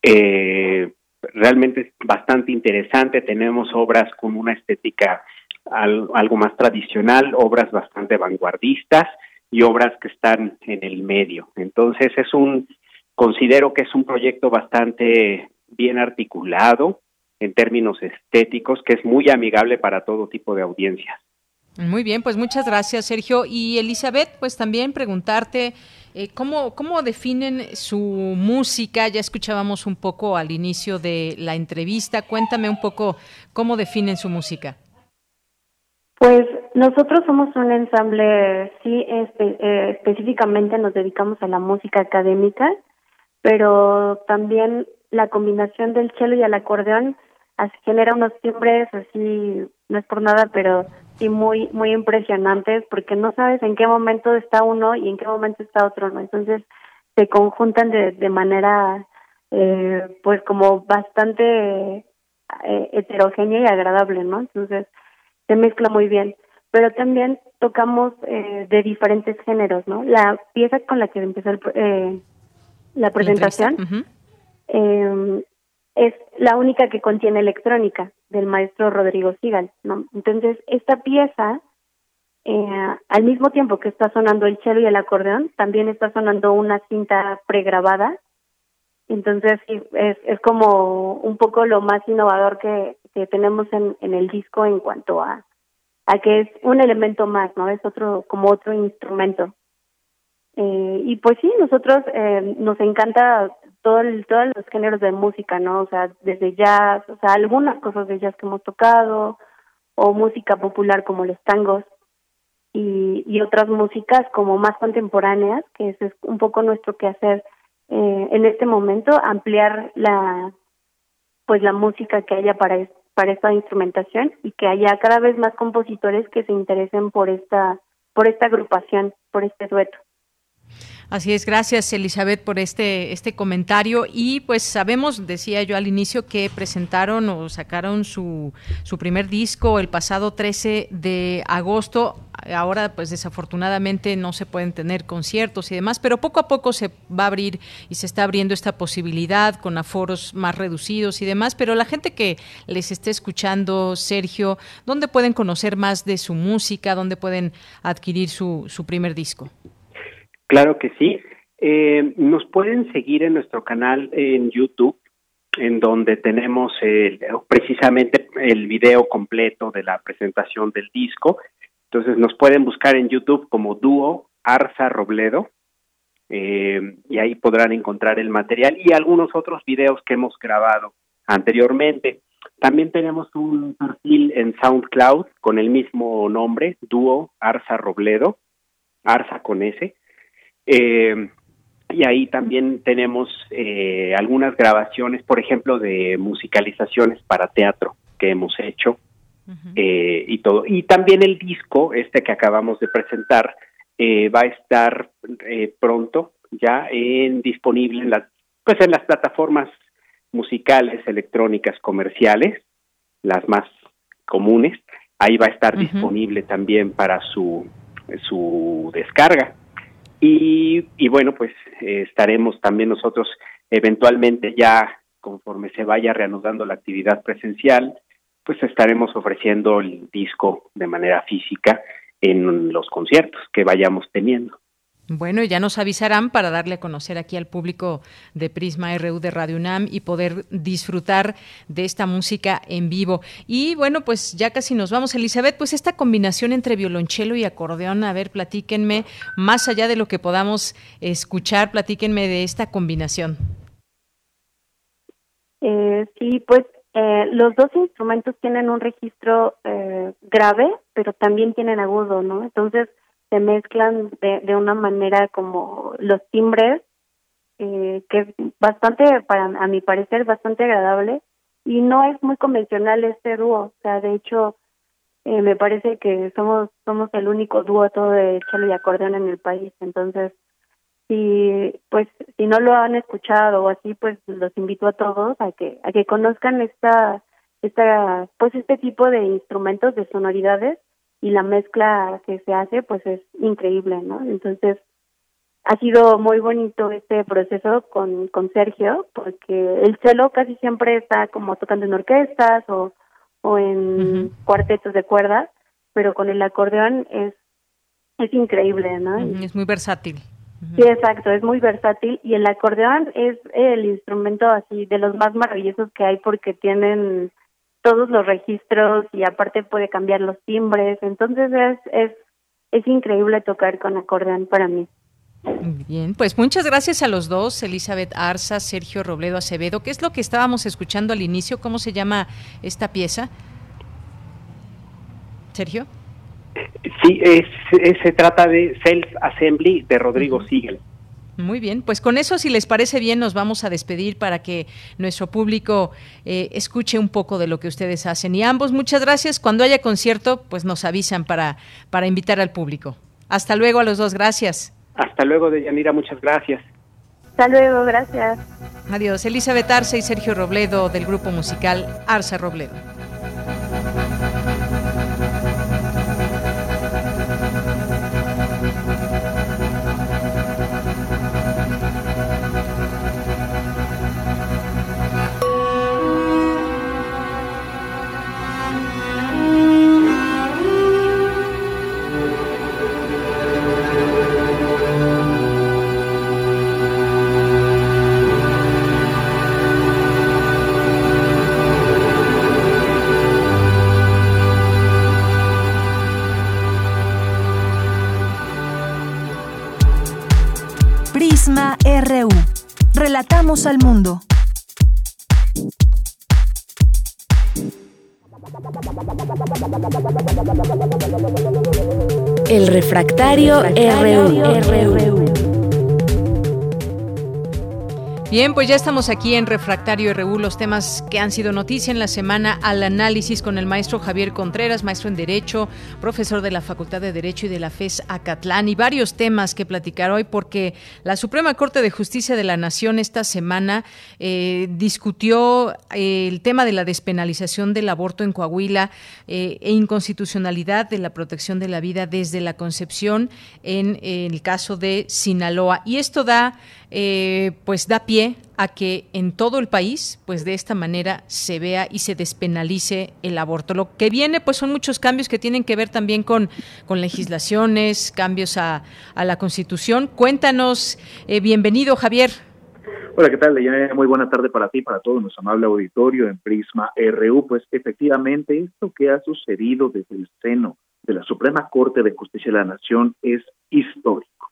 eh, realmente es bastante interesante. Tenemos obras con una estética algo más tradicional, obras bastante vanguardistas y obras que están en el medio. Entonces es un, considero que es un proyecto bastante bien articulado en términos estéticos, que es muy amigable para todo tipo de audiencias. Muy bien, pues muchas gracias, Sergio. Y Elizabeth, pues también preguntarte eh, ¿cómo, ¿cómo, definen su música? Ya escuchábamos un poco al inicio de la entrevista. Cuéntame un poco cómo definen su música. Pues nosotros somos un ensamble, sí, eh, específicamente nos dedicamos a la música académica, pero también la combinación del cello y el acordeón genera unos timbres así, no es por nada, pero y muy muy impresionantes porque no sabes en qué momento está uno y en qué momento está otro, ¿no? Entonces se conjuntan de, de manera eh, pues como bastante eh, heterogénea y agradable, ¿no? Entonces se mezcla muy bien. Pero también tocamos eh, de diferentes géneros, ¿no? La pieza con la que empezó eh, la presentación eh, es la única que contiene electrónica del maestro Rodrigo Sigal, ¿no? Entonces, esta pieza, eh, al mismo tiempo que está sonando el cello y el acordeón, también está sonando una cinta pregrabada. Entonces, sí, es, es como un poco lo más innovador que, que tenemos en, en el disco en cuanto a, a que es un elemento más, ¿no? Es otro, como otro instrumento. Eh, y pues sí, nosotros eh, nos encanta todo todos los géneros de música, ¿no? O sea, desde jazz, o sea, algunas cosas de jazz que hemos tocado, o música popular como los tangos, y, y otras músicas como más contemporáneas, que es un poco nuestro quehacer eh, en este momento, ampliar la pues la música que haya para, para esta instrumentación y que haya cada vez más compositores que se interesen por esta por esta agrupación, por este dueto. Así es, gracias Elizabeth por este, este comentario. Y pues sabemos, decía yo al inicio, que presentaron o sacaron su, su primer disco el pasado 13 de agosto. Ahora, pues desafortunadamente no se pueden tener conciertos y demás, pero poco a poco se va a abrir y se está abriendo esta posibilidad con aforos más reducidos y demás. Pero la gente que les esté escuchando, Sergio, ¿dónde pueden conocer más de su música? ¿Dónde pueden adquirir su, su primer disco? Claro que sí. Eh, nos pueden seguir en nuestro canal en YouTube, en donde tenemos precisamente el video completo de la presentación del disco. Entonces nos pueden buscar en YouTube como dúo Arza Robledo eh, y ahí podrán encontrar el material y algunos otros videos que hemos grabado anteriormente. También tenemos un perfil en SoundCloud con el mismo nombre, dúo Arza Robledo, Arza con S. Eh, y ahí también tenemos eh, algunas grabaciones, por ejemplo, de musicalizaciones para teatro que hemos hecho eh, y todo. Y también el disco, este que acabamos de presentar, eh, va a estar pronto ya en disponible en las, pues en las plataformas musicales electrónicas comerciales, las más comunes. Ahí va a estar disponible también para su su descarga. Y, y bueno, pues eh, estaremos también nosotros eventualmente ya conforme se vaya reanudando la actividad presencial, pues estaremos ofreciendo el disco de manera física en los conciertos que vayamos teniendo. Bueno, ya nos avisarán para darle a conocer aquí al público de Prisma RU de Radio UNAM y poder disfrutar de esta música en vivo. Y bueno, pues ya casi nos vamos, Elizabeth, pues esta combinación entre violonchelo y acordeón, a ver, platíquenme, más allá de lo que podamos escuchar, platíquenme de esta combinación. Eh, sí, pues eh, los dos instrumentos tienen un registro eh, grave, pero también tienen agudo, ¿no? Entonces, se mezclan de, de una manera como los timbres, eh, que es bastante, para a mi parecer, bastante agradable. Y no es muy convencional este dúo, o sea, de hecho, eh, me parece que somos somos el único dúo todo de cello y acordeón en el país, entonces si pues si no lo han escuchado o así pues los invito a todos a que a que conozcan esta esta pues este tipo de instrumentos de sonoridades y la mezcla que se hace pues es increíble, ¿no? Entonces ha sido muy bonito este proceso con, con Sergio porque el cello casi siempre está como tocando en orquestas o, o en cuartetos de cuerdas, pero con el acordeón es es increíble, ¿no? Es muy versátil. Sí, exacto, es muy versátil y el acordeón es el instrumento así de los más maravillosos que hay porque tienen todos los registros y aparte puede cambiar los timbres. Entonces es, es, es increíble tocar con acordeón para mí. Bien, pues muchas gracias a los dos, Elizabeth Arza, Sergio Robledo Acevedo. ¿Qué es lo que estábamos escuchando al inicio? ¿Cómo se llama esta pieza? Sergio. Sí, es, se trata de Self Assembly de Rodrigo Siegel. Muy bien, pues con eso, si les parece bien, nos vamos a despedir para que nuestro público eh, escuche un poco de lo que ustedes hacen. Y ambos, muchas gracias. Cuando haya concierto, pues nos avisan para, para invitar al público. Hasta luego a los dos, gracias. Hasta luego, Deyanira, muchas gracias. Hasta luego, gracias. Adiós. Elizabeth Arce y Sergio Robledo del grupo musical Arce Robledo. Al mundo. El refractario, RU. Bien, pues ya estamos aquí en Refractario RU, los temas que han sido noticia en la semana al análisis con el maestro Javier Contreras, maestro en Derecho, profesor de la Facultad de Derecho y de la FES Acatlán, y varios temas que platicar hoy porque la Suprema Corte de Justicia de la Nación esta semana eh, discutió eh, el tema de la despenalización del aborto en Coahuila eh, e inconstitucionalidad de la protección de la vida desde la concepción en el caso de Sinaloa. Y esto da, pues da pie a que en todo el país, pues de esta manera se vea y se despenalice el aborto. Lo que viene, pues son muchos cambios que tienen que ver también con, con legislaciones, cambios a, la Constitución. Cuéntanos, eh, bienvenido Javier. Hola, ¿qué tal? Muy buena tarde para ti, para todo nuestro amable auditorio en Prisma RU. Pues efectivamente, esto que ha sucedido desde el seno de la Suprema Corte de Justicia de la Nación es histórico.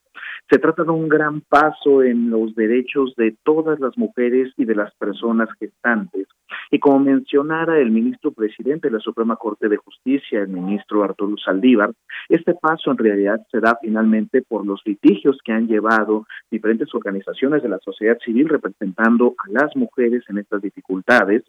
Se trata de un gran paso en los derechos de todas las mujeres y de las personas gestantes. Y como mencionara el ministro presidente de la Suprema Corte de Justicia, el ministro Arturo Saldívar, este paso en realidad se da finalmente por los litigios que han llevado diferentes organizaciones de la sociedad civil representando a las mujeres en estas dificultades.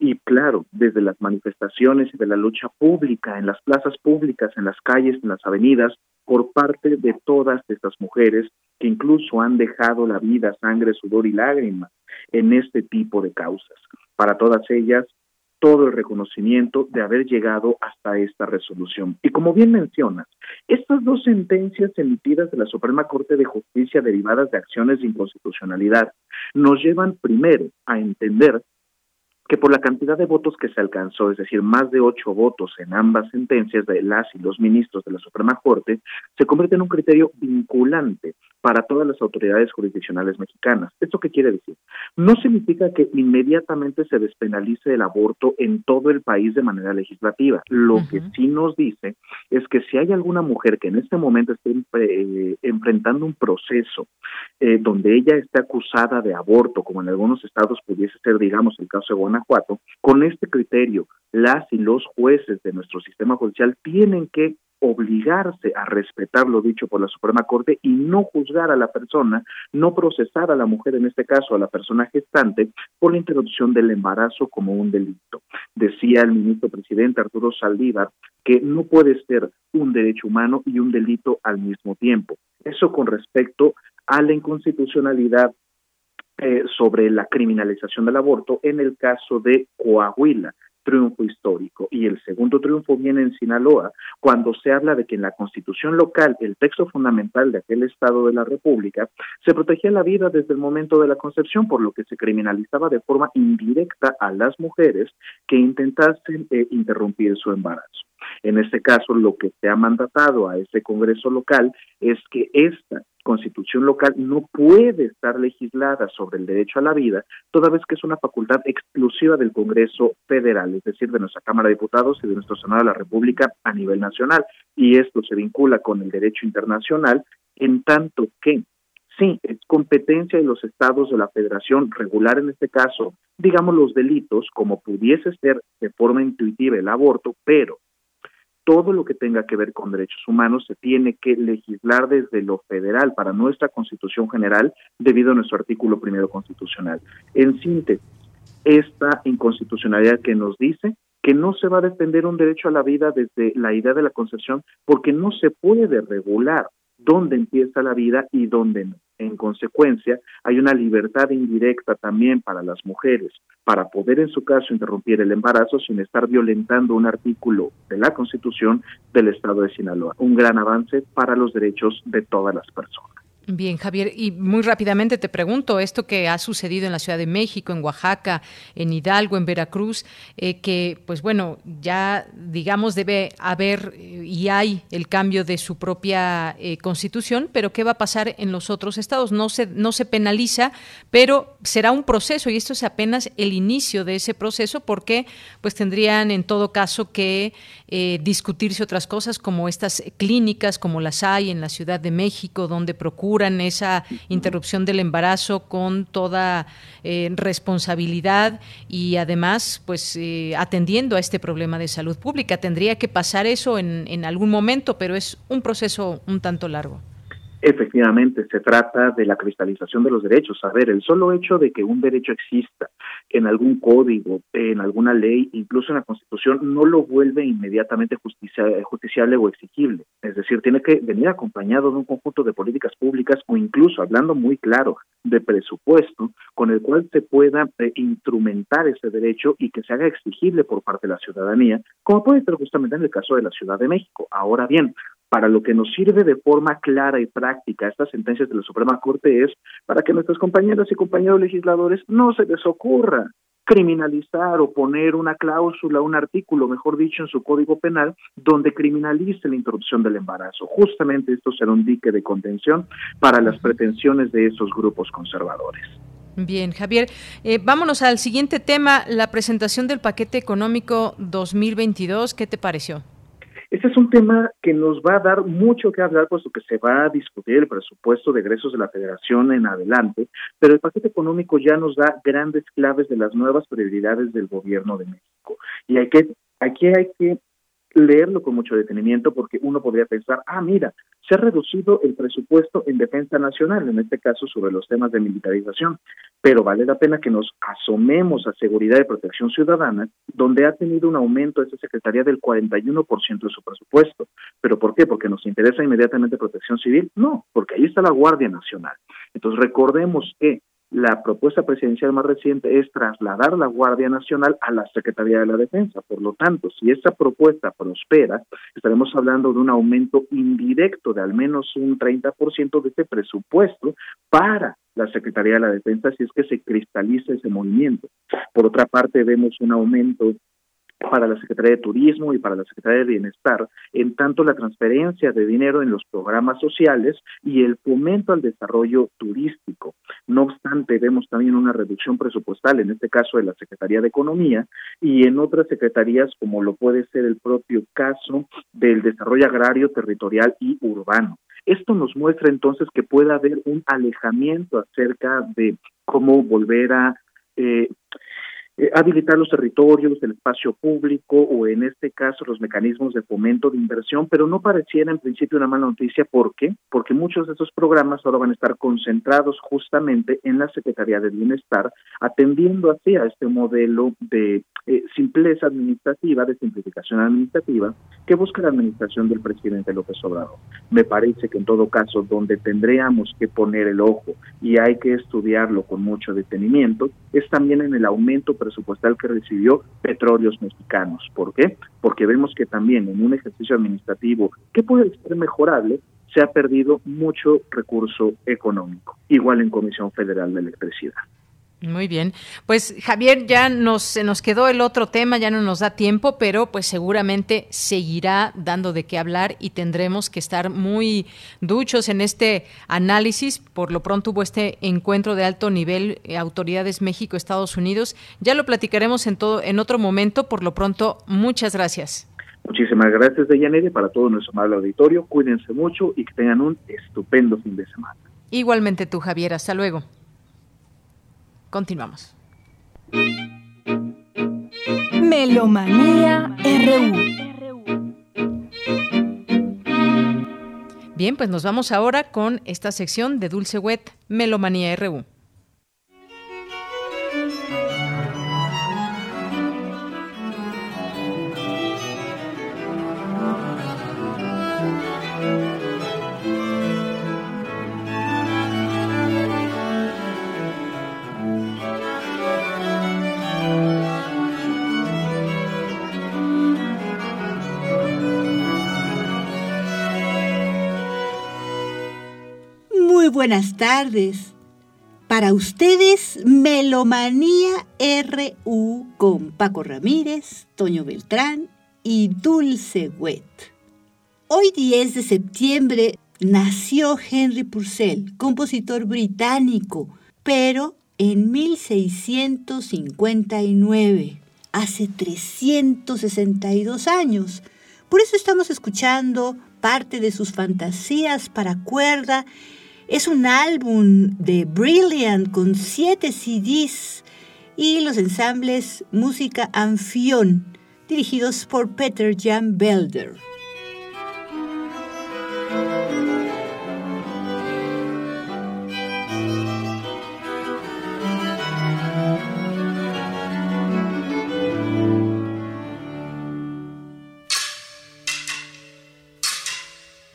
Y claro, desde las manifestaciones y de la lucha pública, en las plazas públicas, en las calles, en las avenidas, por parte de todas estas mujeres que incluso han dejado la vida, sangre, sudor y lágrimas en este tipo de causas. Para todas ellas, todo el reconocimiento de haber llegado hasta esta resolución. Y como bien mencionas, estas dos sentencias emitidas de la Suprema Corte de Justicia derivadas de acciones de inconstitucionalidad nos llevan primero a entender que por la cantidad de votos que se alcanzó, es decir, más de ocho votos en ambas sentencias de las y los ministros de la Suprema Corte, se convierte en un criterio vinculante para todas las autoridades jurisdiccionales mexicanas. ¿Esto qué quiere decir? No significa que inmediatamente se despenalice el aborto en todo el país de manera legislativa. Lo que sí nos dice es que si hay alguna mujer que en este momento esté eh, enfrentando un proceso eh, donde ella esté acusada de aborto, como en algunos estados pudiese ser, digamos, el caso de Guanajuato, con este criterio, las y los jueces de nuestro sistema judicial tienen que obligarse a respetar lo dicho por la Suprema Corte y no juzgar a la persona, no procesar a la mujer, en este caso a la persona gestante, por la introducción del embarazo como un delito. Decía el ministro presidente Arturo Saldívar que no puede ser un derecho humano y un delito al mismo tiempo. Eso con respecto a la inconstitucionalidad eh, sobre la criminalización del aborto en el caso de Coahuila triunfo histórico. Y el segundo triunfo viene en Sinaloa, cuando se habla de que en la constitución local, el texto fundamental de aquel Estado de la República, se protegía la vida desde el momento de la concepción, por lo que se criminalizaba de forma indirecta a las mujeres que intentasen eh, interrumpir su embarazo. En este caso, lo que se ha mandatado a ese Congreso local es que esta constitución local no puede estar legislada sobre el derecho a la vida, toda vez que es una facultad exclusiva del Congreso Federal, es decir, de nuestra Cámara de Diputados y de nuestro Senado de la República a nivel nacional. Y esto se vincula con el derecho internacional, en tanto que sí, es competencia de los estados de la federación regular en este caso, digamos, los delitos, como pudiese ser de forma intuitiva el aborto, pero todo lo que tenga que ver con derechos humanos se tiene que legislar desde lo federal para nuestra Constitución General debido a nuestro artículo primero constitucional. En síntesis, esta inconstitucionalidad que nos dice que no se va a defender un derecho a la vida desde la idea de la concepción porque no se puede regular dónde empieza la vida y dónde no. En consecuencia, hay una libertad indirecta también para las mujeres para poder, en su caso, interrumpir el embarazo sin estar violentando un artículo de la Constitución del Estado de Sinaloa. Un gran avance para los derechos de todas las personas. Bien, Javier, y muy rápidamente te pregunto, esto que ha sucedido en la Ciudad de México, en Oaxaca, en Hidalgo, en Veracruz, eh, que pues bueno, ya digamos debe haber eh, y hay el cambio de su propia eh, constitución, pero ¿qué va a pasar en los otros estados? No se, no se penaliza, pero será un proceso y esto es apenas el inicio de ese proceso porque pues tendrían en todo caso que discutirse otras cosas como estas clínicas, como las hay en la Ciudad de México, donde procura esa interrupción del embarazo con toda eh, responsabilidad y además pues eh, atendiendo a este problema de salud pública. Tendría que pasar eso en, en algún momento, pero es un proceso un tanto largo. Efectivamente, se trata de la cristalización de los derechos. A ver, el solo hecho de que un derecho exista en algún código, en alguna ley, incluso en la Constitución, no lo vuelve inmediatamente justiciable o exigible. Es decir, tiene que venir acompañado de un conjunto de políticas públicas o incluso, hablando muy claro, de presupuesto con el cual se pueda eh, instrumentar ese derecho y que se haga exigible por parte de la ciudadanía, como puede ser justamente en el caso de la Ciudad de México. Ahora bien, Para lo que nos sirve de forma clara y práctica estas sentencias de la Suprema Corte es para que nuestras compañeras y compañeros legisladores no se les ocurra criminalizar o poner una cláusula, un artículo, mejor dicho, en su código penal, donde criminalice la interrupción del embarazo. Justamente esto será un dique de contención para las pretensiones de esos grupos conservadores. Bien, Javier, eh, vámonos al siguiente tema, la presentación del paquete económico 2022. ¿Qué te pareció? Este es un tema que nos va a dar mucho que hablar, puesto que se va a discutir el presupuesto de egresos de la Federación en adelante, pero el paquete económico ya nos da grandes claves de las nuevas prioridades del gobierno de México. Y hay que, aquí hay que leerlo con mucho detenimiento porque uno podría pensar, ah, mira, se ha reducido el presupuesto en defensa nacional, en este caso sobre los temas de militarización, pero vale la pena que nos asomemos a seguridad y protección ciudadana, donde ha tenido un aumento esa secretaría del 41% de su presupuesto. ¿Pero por qué? ¿Porque nos interesa inmediatamente protección civil? No, porque ahí está la Guardia Nacional. Entonces recordemos que la propuesta presidencial más reciente es trasladar la Guardia Nacional a la Secretaría de la Defensa. Por lo tanto, si esta propuesta prospera, estaremos hablando de un aumento indirecto de al menos un 30% de este presupuesto para la Secretaría de la Defensa si es que se cristaliza ese movimiento. Por otra parte, vemos un aumento para la Secretaría de Turismo y para la Secretaría de Bienestar, en tanto la transferencia de dinero en los programas sociales y el fomento al desarrollo turístico. No obstante, vemos también una reducción presupuestal, en este caso de la Secretaría de Economía, y en otras secretarías, como lo puede ser el propio caso del desarrollo agrario, territorial y urbano. Esto nos muestra entonces que puede haber un alejamiento acerca de cómo volver a eh, eh, habilitar los territorios, el espacio público o en este caso los mecanismos de fomento de inversión, pero no pareciera en principio una mala noticia. ¿Por qué? Porque muchos de estos programas ahora van a estar concentrados justamente en la Secretaría de Bienestar, atendiendo así a este modelo de eh, simpleza administrativa, de simplificación administrativa que busca la administración del presidente López Obrador. Me parece que en todo caso donde tendríamos que poner el ojo y hay que estudiarlo con mucho detenimiento es también en el aumento que recibió Petróleos Mexicanos. ¿Por qué? Porque vemos que también en un ejercicio administrativo que puede ser mejorable, se ha perdido mucho recurso económico, igual en Comisión Federal de Electricidad. Muy bien. Pues Javier, ya nos, se nos quedó el otro tema, ya no nos da tiempo, pero pues seguramente seguirá dando de qué hablar y tendremos que estar muy duchos en este análisis. Por lo pronto hubo este encuentro de alto nivel, eh, autoridades México-Estados Unidos. Ya lo platicaremos en, todo, en otro momento. Por lo pronto, muchas gracias. Muchísimas gracias, Deyanere, para todo nuestro amable auditorio. Cuídense mucho y que tengan un estupendo fin de semana. Igualmente tú, Javier. Hasta luego. Continuamos. Melomanía RU. Bien, pues nos vamos ahora con esta sección de Dulce Wet, Melomanía RU. Buenas tardes. Para ustedes, Melomanía RU con Paco Ramírez, Toño Beltrán y Dulce Wet. Hoy 10 de septiembre nació Henry Purcell, compositor británico, pero en 1659, hace 362 años. Por eso estamos escuchando parte de sus fantasías para cuerda es un álbum de Brilliant con siete CDs y los ensambles Música Anfión, dirigidos por Peter Jan Belder.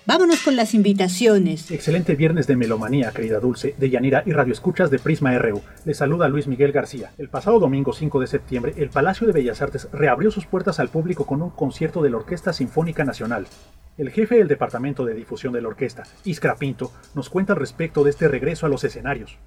Vámonos con las invitaciones. Excelente viernes de melomanía, querida Dulce, de Yanira y Radio Escuchas de Prisma RU. Les saluda Luis Miguel García. El pasado domingo 5 de septiembre, el Palacio de Bellas Artes reabrió sus puertas al público con un concierto de la Orquesta Sinfónica Nacional. El jefe del Departamento de Difusión de la Orquesta, Iskra Pinto, nos cuenta al respecto de este regreso a los escenarios.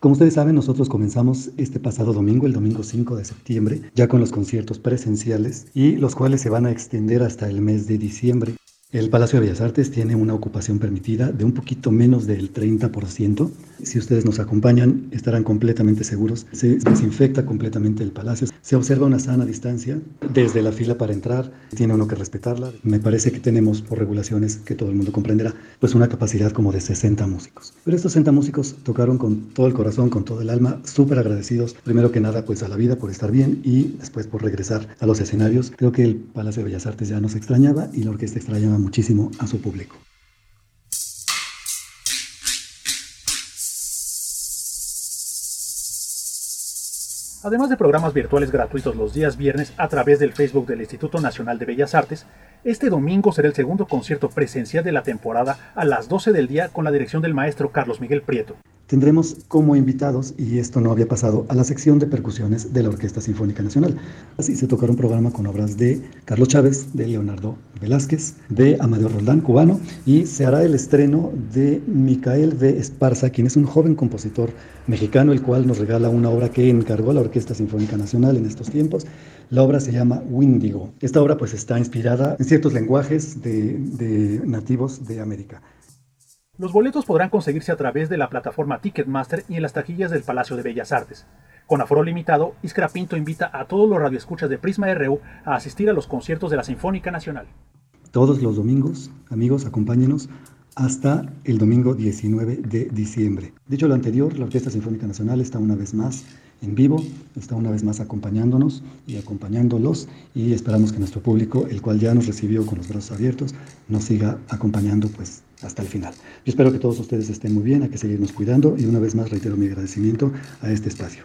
Como ustedes saben, nosotros comenzamos este pasado domingo, el domingo 5 de septiembre, ya con los conciertos presenciales y los cuales se van a extender hasta el mes de diciembre. El Palacio de Bellas Artes tiene una ocupación permitida de un poquito menos del 30%. Si ustedes nos acompañan, estarán completamente seguros. Se desinfecta completamente el palacio. Se observa una sana distancia desde la fila para entrar. Tiene uno que respetarla. Me parece que tenemos, por regulaciones que todo el mundo comprenderá, pues una capacidad como de 60 músicos. Pero estos 60 músicos tocaron con todo el corazón, con todo el alma, súper agradecidos. Primero que nada, pues a la vida por estar bien y después por regresar a los escenarios. Creo que el Palacio de Bellas Artes ya nos extrañaba y la orquesta extrañaba muchísimo a su público. Además de programas virtuales gratuitos los días viernes a través del Facebook del Instituto Nacional de Bellas Artes, este domingo será el segundo concierto presencial de la temporada a las 12 del día con la dirección del maestro Carlos Miguel Prieto. Tendremos como invitados, y esto no había pasado, a la sección de percusiones de la Orquesta Sinfónica Nacional. Así se tocará un programa con obras de Carlos Chávez, de Leonardo Velázquez, de Amadeo Roldán, cubano, y se hará el estreno de Micael V. Esparza, quien es un joven compositor mexicano, el cual nos regala una obra que encargó la Orquesta Sinfónica Nacional en estos tiempos. La obra se llama Windigo. Esta obra pues está inspirada en ciertos lenguajes de, de nativos de América. Los boletos podrán conseguirse a través de la plataforma Ticketmaster y en las taquillas del Palacio de Bellas Artes. Con aforo limitado, Iskra Pinto invita a todos los radioescuchas de Prisma RU a asistir a los conciertos de la Sinfónica Nacional. Todos los domingos, amigos, acompáñenos hasta el domingo 19 de diciembre. Dicho lo anterior, la Orquesta Sinfónica Nacional está una vez más en vivo, está una vez más acompañándonos y acompañándolos y esperamos que nuestro público, el cual ya nos recibió con los brazos abiertos, nos siga acompañando pues hasta el final. Yo espero que todos ustedes estén muy bien, hay que seguirnos cuidando y una vez más reitero mi agradecimiento a este espacio.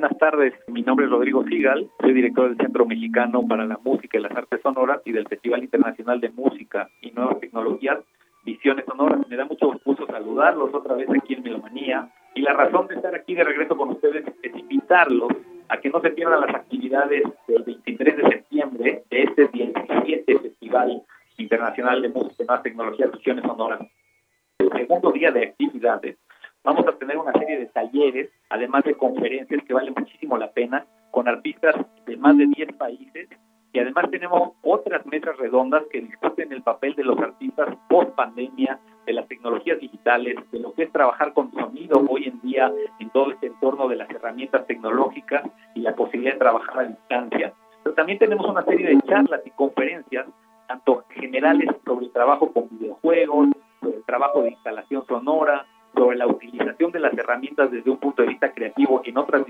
Buenas tardes. Mi nombre es Rodrigo Sigal, soy director del Centro Mexicano para la Música y las Artes Sonoras y del Festival Internacional de Música y Nuevas Tecnologías, Visiones Sonoras. Me da mucho gusto saludarlos otra vez aquí en Melomanía y la razón de estar aquí de regreso con ustedes es invitarlos a que no se pierdan las actividades del 23 de septiembre de este 17 Festival Internacional de Música y Nuevas Tecnologías, Visiones Sonoras. El segundo día de actividades Vamos a tener una serie de talleres, además de conferencias que valen muchísimo la pena, con artistas de más de 10 países. Y además tenemos otras mesas redondas que discuten el papel de los artistas post pandemia, de las tecnologías digitales, de lo que es trabajar con sonido hoy en día en todo este entorno de las herramientas tecnológicas y la posibilidad de trabajar a distancia. Pero también tenemos una serie de charlas y conferencias, tanto generales sobre el trabajo con videojuegos, sobre el trabajo de instalación sonora, sobre la utilización de las herramientas desde un punto de vista creativo en otras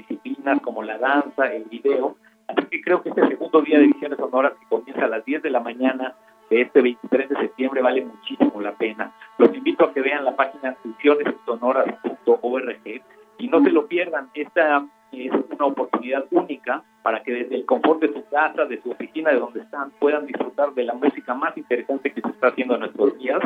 danza, el video. Así que creo que este segundo día de Visiones Sonoras que comienza a las 10 de la mañana de este 23 de septiembre vale muchísimo la pena. Los invito a que vean la página visionessonoras.org y no se lo pierdan. Esta es una oportunidad única para que desde el confort de su casa, de su oficina, de donde están, puedan disfrutar de la música más interesante que se está haciendo en nuestros días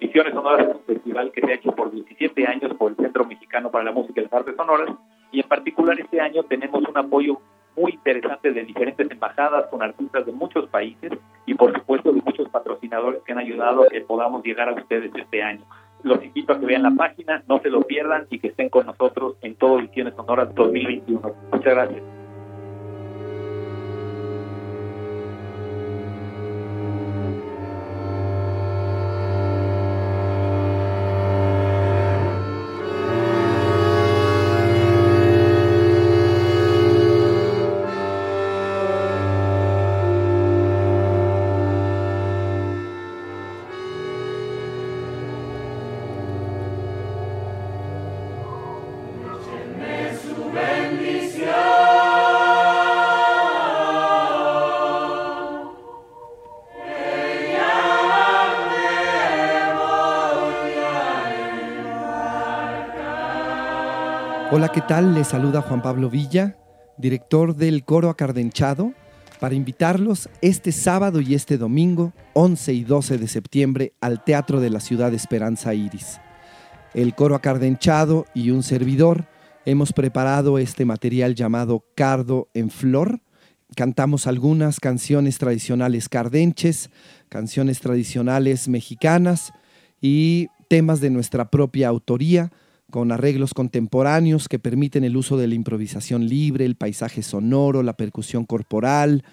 Visiones Sonoras es un festival que se ha hecho por 17 años por el Centro Mexicano para la Música y las Artes Sonoras y en particular este año tenemos un apoyo muy interesante de diferentes embajadas con artistas de muchos países y por supuesto de muchos patrocinadores que han ayudado a que podamos llegar a ustedes este año. Los invito a que vean la página, no se lo pierdan y que estén con nosotros en todo Visiones Sonoras 2021. Muchas gracias. Hola, ¿qué tal? Les saluda Juan Pablo Villa, director del Coro Acardenchado, para invitarlos este sábado y este domingo, 11 y 12 de septiembre, al Teatro de la Ciudad Esperanza Iris. El Coro Acardenchado y un servidor hemos preparado este material llamado Cardo en Flor. Cantamos algunas canciones tradicionales cardenches, canciones tradicionales mexicanas y temas de nuestra propia autoría con arreglos contemporáneos que permiten el uso de la improvisación libre, el paisaje sonoro, la percusión corporal.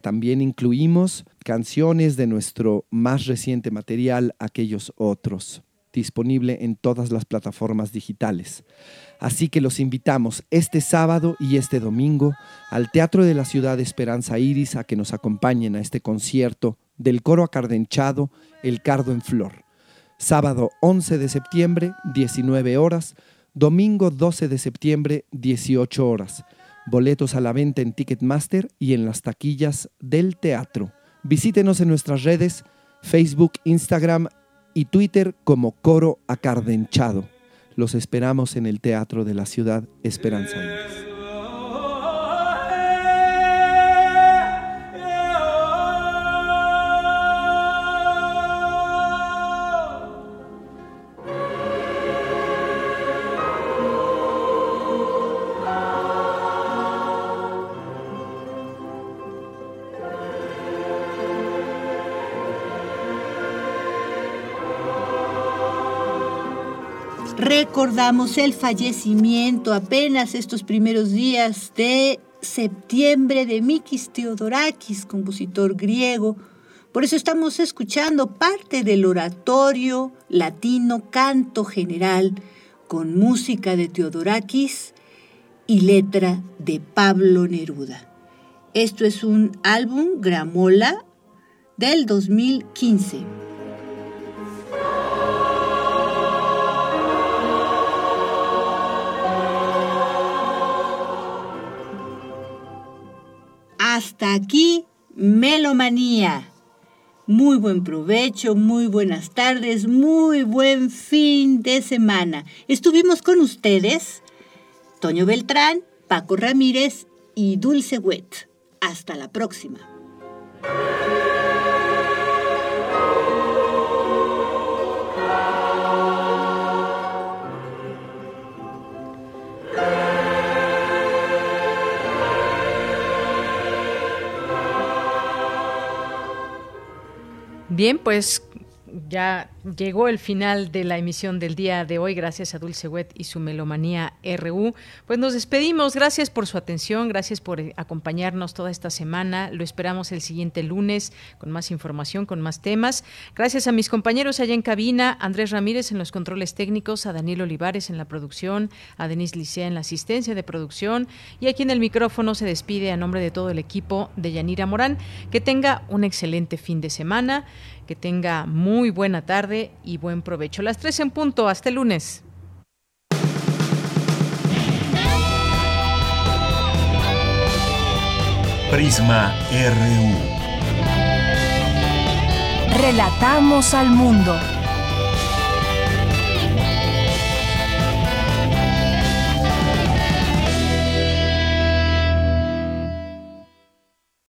También incluimos canciones de nuestro más reciente material, Aquellos Otros, disponible en todas las plataformas digitales. Así que los invitamos este sábado y este domingo al Teatro de la Ciudad de Esperanza Iris a que nos acompañen a este concierto del coro acardenchado El Cardo en Flor sábado 11 de septiembre, 19 horas, domingo 12 de septiembre, 18 horas. Boletos a la venta en Ticketmaster y en las taquillas del teatro. Visítenos en nuestras redes, Facebook, Instagram y Twitter como Coro Acardenchado. Los esperamos en el Teatro de la Ciudad Esperanza. Recordamos el fallecimiento apenas estos primeros días de septiembre de Mikis Theodorakis, compositor griego. Por eso estamos escuchando parte del oratorio latino Canto General con música de Theodorakis y letra de Pablo Neruda. Esto es un álbum Gramola del 2015. Hasta aquí, Melomanía. Muy buen provecho, muy buenas tardes, muy buen fin de semana. Estuvimos con ustedes, Toño Beltrán, Paco Ramírez y Dulce Wet. Hasta la próxima. Bien, pues ya llegó el final de la emisión del día de hoy, gracias a Dulce Wet y su Melomanía RU. Pues nos despedimos, gracias por su atención, gracias por eh, acompañarnos toda esta semana. Lo esperamos el siguiente lunes con más información, con más temas. Gracias a mis compañeros allá en cabina, Andrés Ramírez en los controles técnicos, a Daniel Olivares en la producción, a Denise Licea en la asistencia de producción y aquí en el micrófono se despide a nombre de todo el equipo de Yanira Morán. Que tenga un excelente fin de semana, que tenga muy buena tarde y buen provecho. Las tres en punto, hasta el lunes. Prisma RU. Relatamos al mundo.